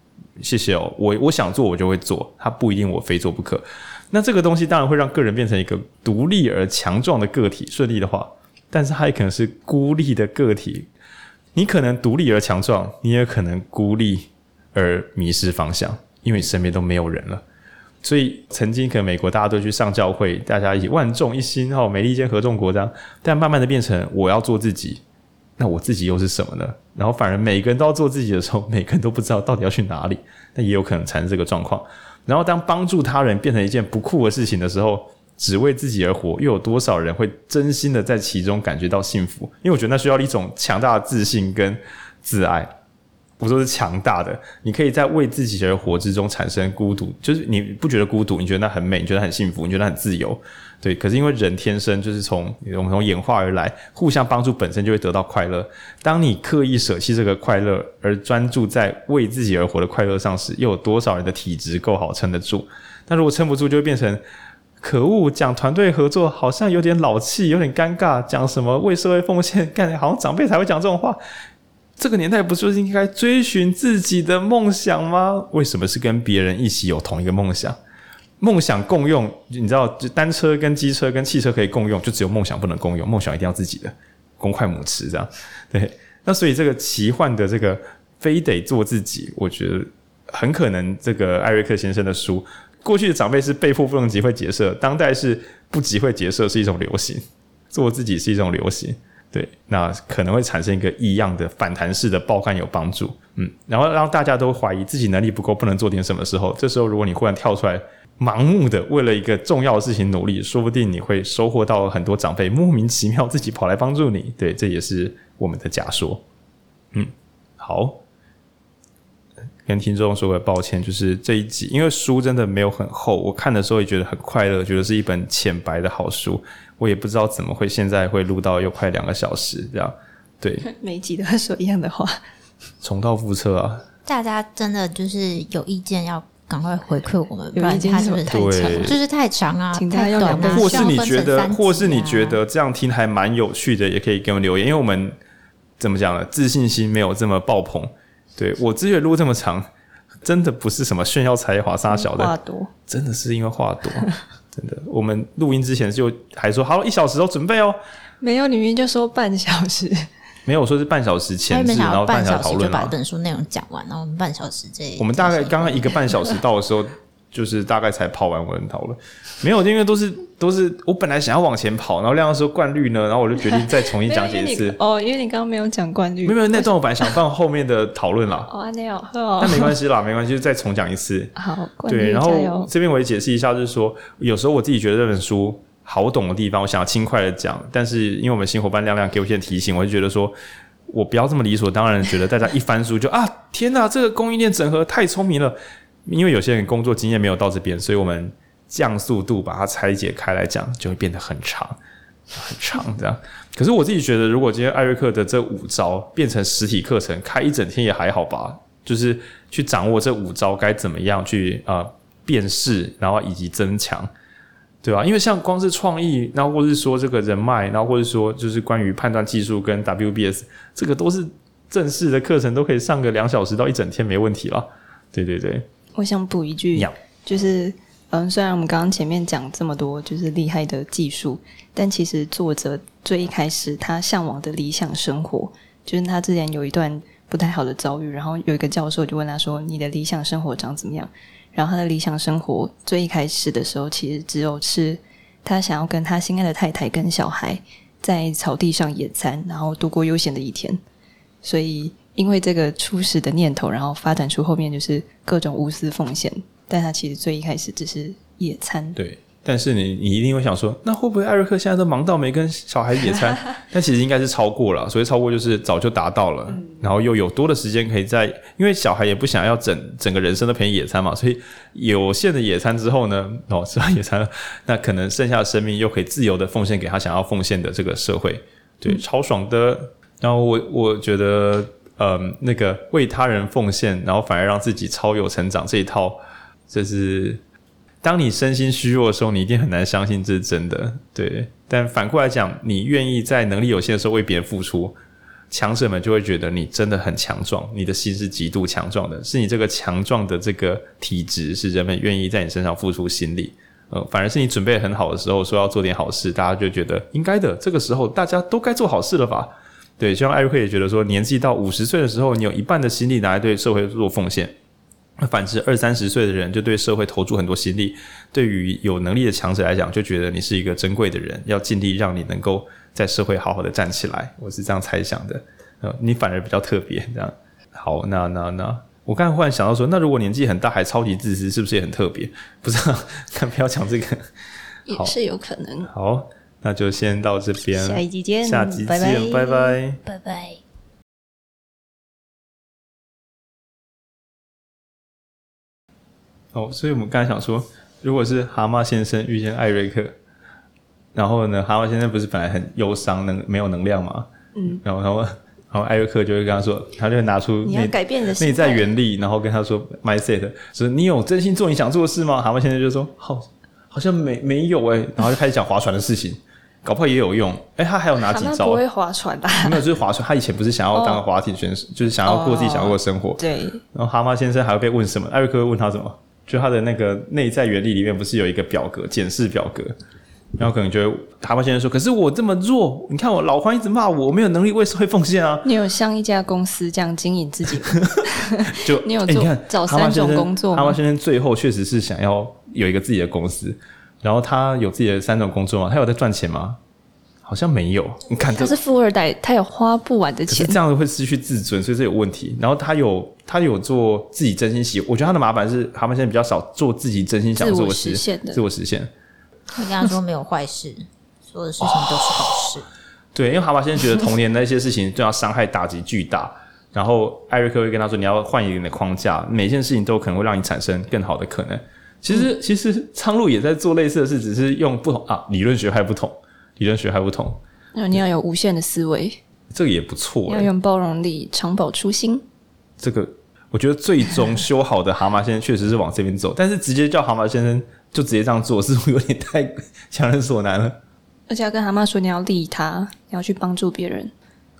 谢谢哦，我我想做我就会做，他不一定我非做不可。那这个东西当然会让个人变成一个独立而强壮的个体，顺利的话，但是他也可能是孤立的个体。你可能独立而强壮，你也可能孤立而迷失方向，因为你身边都没有人了。所以曾经可能美国大家都去上教会，大家一起万众一心哦，美利坚合众国这样，但慢慢的变成我要做自己。那我自己又是什么呢？然后反而每个人都要做自己的时候，每个人都不知道到底要去哪里，那也有可能产生这个状况。然后当帮助他人变成一件不酷的事情的时候，只为自己而活，又有多少人会真心的在其中感觉到幸福？因为我觉得那需要一种强大的自信跟自爱。我说是强大的，你可以在为自己而活之中产生孤独，就是你不觉得孤独，你觉得那很美，你觉得很幸福，你觉得很自由。对，可是因为人天生就是从我们从演化而来，互相帮助本身就会得到快乐。当你刻意舍弃这个快乐，而专注在为自己而活的快乐上时，又有多少人的体质够好撑得住？那如果撑不住，就会变成可恶。讲团队合作好像有点老气，有点尴尬。讲什么为社会奉献，干好像长辈才会讲这种话。这个年代不就是应该追寻自己的梦想吗？为什么是跟别人一起有同一个梦想？梦想共用，你知道，就单车跟机车跟汽车可以共用，就只有梦想不能共用。梦想一定要自己的，公筷母匙这样。对，那所以这个奇幻的这个非得做自己，我觉得很可能这个艾瑞克先生的书，过去的长辈是被迫不能集会结社，当代是不集会结社是一种流行，做自己是一种流行。对，那可能会产生一个异样的反弹式的爆肝有帮助。嗯，然后让大家都怀疑自己能力不够，不能做点什么时候，这时候如果你忽然跳出来。盲目的为了一个重要的事情努力，说不定你会收获到很多长辈莫名其妙自己跑来帮助你。对，这也是我们的假说。嗯，好，跟听众说个抱歉，就是这一集因为书真的没有很厚，我看的时候也觉得很快乐，觉得是一本浅白的好书。我也不知道怎么会现在会录到又快两个小时这样。对，每集都会说一样的话，重蹈覆辙啊！大家真的就是有意见要。赶快回馈我们，不然它是不是太长？就是太长啊，太短啊。或是你觉得，或是你觉得这样听还蛮有趣的，也可以给我们留言。因为我们怎么讲呢？自信心没有这么爆棚。对，我之所以录这么长，真的不是什么炫耀才华杀小的，话多，真的是因为话多。真的，我们录音之前就还说好一小时都准备哦。没有，你明明就说半小时。没有说是半小时前置，然后半小时讨论就把本书内容讲完，然后我们半小时这。我们大概刚刚一个半小时到的时候，就是大概才跑完文讨论，没有，因为都是都是我本来想要往前跑，然后亮亮说冠绿呢，然后我就决定再重新讲解一次。哦，因为你刚刚没有讲冠绿，没有没有，那段我本来想放后面的讨论啦。哦，那好，哦，但没关系啦，没关系，就再重讲一次。好，对，然后这边我也解释一下，就是说有时候我自己觉得这本书好懂的地方，我想要轻快的讲，但是因为我们新伙伴亮亮给我一些提醒，我就觉得说我不要这么理所当然，觉得大家一翻书就啊，天哪，这个供应链整合太聪明了。因为有些人工作经验没有到这边，所以我们降速度把它拆解开来讲，就会变得很长，很长这样。可是我自己觉得，如果今天艾瑞克的这五招变成实体课程，开一整天也还好吧？就是去掌握这五招该怎么样去啊、辨识，然后以及增强，对吧？因为像光是创意，然后或是说这个人脉，然后或者说就是关于判断技术跟 WBS，这个都是正式的课程，都可以上个两小时到一整天没问题了。对对对。我想补一句，就是嗯，虽然我们刚刚前面讲这么多就是厉害的技术，但其实作者最一开始他向往的理想生活，就是他之前有一段不太好的遭遇，然后有一个教授就问他说：“你的理想生活长怎么样？”然后他的理想生活最一开始的时候，其实只有是他想要跟他心爱的太太跟小孩在草地上野餐，然后度过悠闲的一天，所以。因为这个初始的念头，然后发展出后面就是各种无私奉献，但他其实最一开始只是野餐。对，但是你你一定会想说，那会不会艾瑞克现在都忙到没跟小孩野餐？但其实应该是超过了，所以超过就是早就达到了，嗯、然后又有多的时间可以在，因为小孩也不想要整整个人生都陪野餐嘛，所以有限的野餐之后呢，哦，吃完野餐了，那可能剩下的生命又可以自由的奉献给他想要奉献的这个社会，对，嗯、超爽的。然后我我觉得。嗯，那个为他人奉献，然后反而让自己超有成长这一套，这是当你身心虚弱的时候，你一定很难相信这是真的。对，但反过来讲，你愿意在能力有限的时候为别人付出，强者们就会觉得你真的很强壮，你的心是极度强壮的，是你这个强壮的这个体质，是人们愿意在你身上付出心力。呃，反而是你准备很好的时候，说要做点好事，大家就觉得应该的。这个时候大家都该做好事了吧？对，希望艾瑞克也觉得说，年纪到五十岁的时候，你有一半的心力拿来对社会做奉献；反之，二三十岁的人就对社会投注很多心力。对于有能力的强者来讲，就觉得你是一个珍贵的人，要尽力让你能够在社会好好的站起来。我是这样猜想的。呃，你反而比较特别，这样。好，那那那，我刚才忽然想到说，那如果年纪很大还超级自私，是不是也很特别？不知道，看不要讲这个，也是有可能。好。那就先到这边，下一集见，下集见，拜拜，拜拜。拜拜。哦，所以我们刚才想说，如果是蛤蟆先生遇见艾瑞克，然后呢，蛤蟆先生不是本来很忧伤，能没有能量吗？嗯，然后然后然后艾瑞克就会跟他说，他就会拿出你要改变的内在原力，然后跟他说，mindset，说你有真心做你想做的事吗？蛤蟆先生就说，好，好像没没有诶，然后就开始讲划船的事情。搞不好也有用，哎、欸，他还有哪几招？他不会划船吧？没有，就是划船。他以前不是想要当个划艇选手，oh. 就是想要过自己想要过的生活。对。然后蛤蟆先生还会被问什么？艾瑞克会问他什么？就他的那个内在原理里面不是有一个表格，检视表格，然后可能就会蛤蟆先生说：“可是我这么弱，你看我老黄一直骂我，我没有能力为社会奉献啊。”你有像一家公司这样经营自己吗？就 你有做？欸、你看找三种工作蛤蟆先生最后确实是想要有一个自己的公司。然后他有自己的三种工作吗？他有在赚钱吗？好像没有。你看，他是富二代，他有花不完的钱，这样会失去自尊，所以这有问题。然后他有他有做自己真心喜，我觉得他的麻烦是蛤蟆现在比较少做自己真心想做的事，自我实现的，自我实现。我跟他说没有坏事，所有的事情都是好事。哦、对，因为蛤蟆先生觉得童年那些事情 对他伤害打击巨大，然后艾瑞克会跟他说，你要换一点的框架，每件事情都可能会让你产生更好的可能。其实，嗯、其实苍鹭也在做类似的事，只是用不同啊，理论学派不同，理论学还不同。那你要有无限的思维，这个也不错、欸。要用包容力，长保初心。这个我觉得最终修好的蛤蟆先生确实是往这边走，但是直接叫蛤蟆先生就直接这样做，似乎有点太强人所难了。而且要跟蛤蟆说你要利他，你要去帮助别人。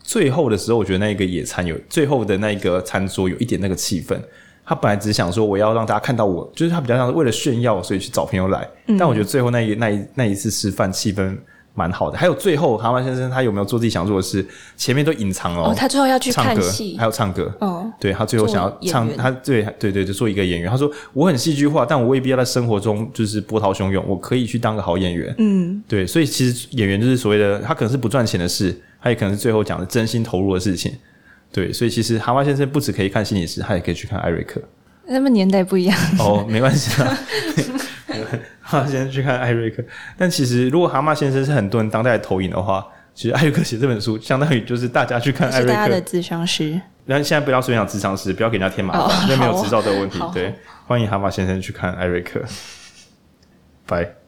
最后的时候，我觉得那个野餐有最后的那个餐桌有一点那个气氛。他本来只想说我要让大家看到我，就是他比较像是为了炫耀，所以去找朋友来。嗯、但我觉得最后那一那一那一次吃饭气氛蛮好的。还有最后，蛤蟆先生他有没有做自己想做的事？前面都隐藏了哦，他最后要去唱歌看戏，还有唱歌。哦，对他最后想要唱，他对对对，就做一个演员。他说：“我很戏剧化，但我未必要在生活中就是波涛汹涌，我可以去当个好演员。”嗯，对，所以其实演员就是所谓的，他可能是不赚钱的事，他也可能是最后讲的真心投入的事情。对，所以其实蛤蟆先生不止可以看心理师，他也可以去看艾瑞克。他们年代不一样哦，没关系啦。蛤 蟆先生去看艾瑞克，但其实如果蛤蟆先生是很多人当代的投影的话，其实艾瑞克写这本书相当于就是大家去看艾瑞克。是大家的智商师。然后现在不要随便讲智商师，不要给人家添麻烦，因为、哦、没有执照的问题。对，欢迎蛤蟆先生去看艾瑞克。拜。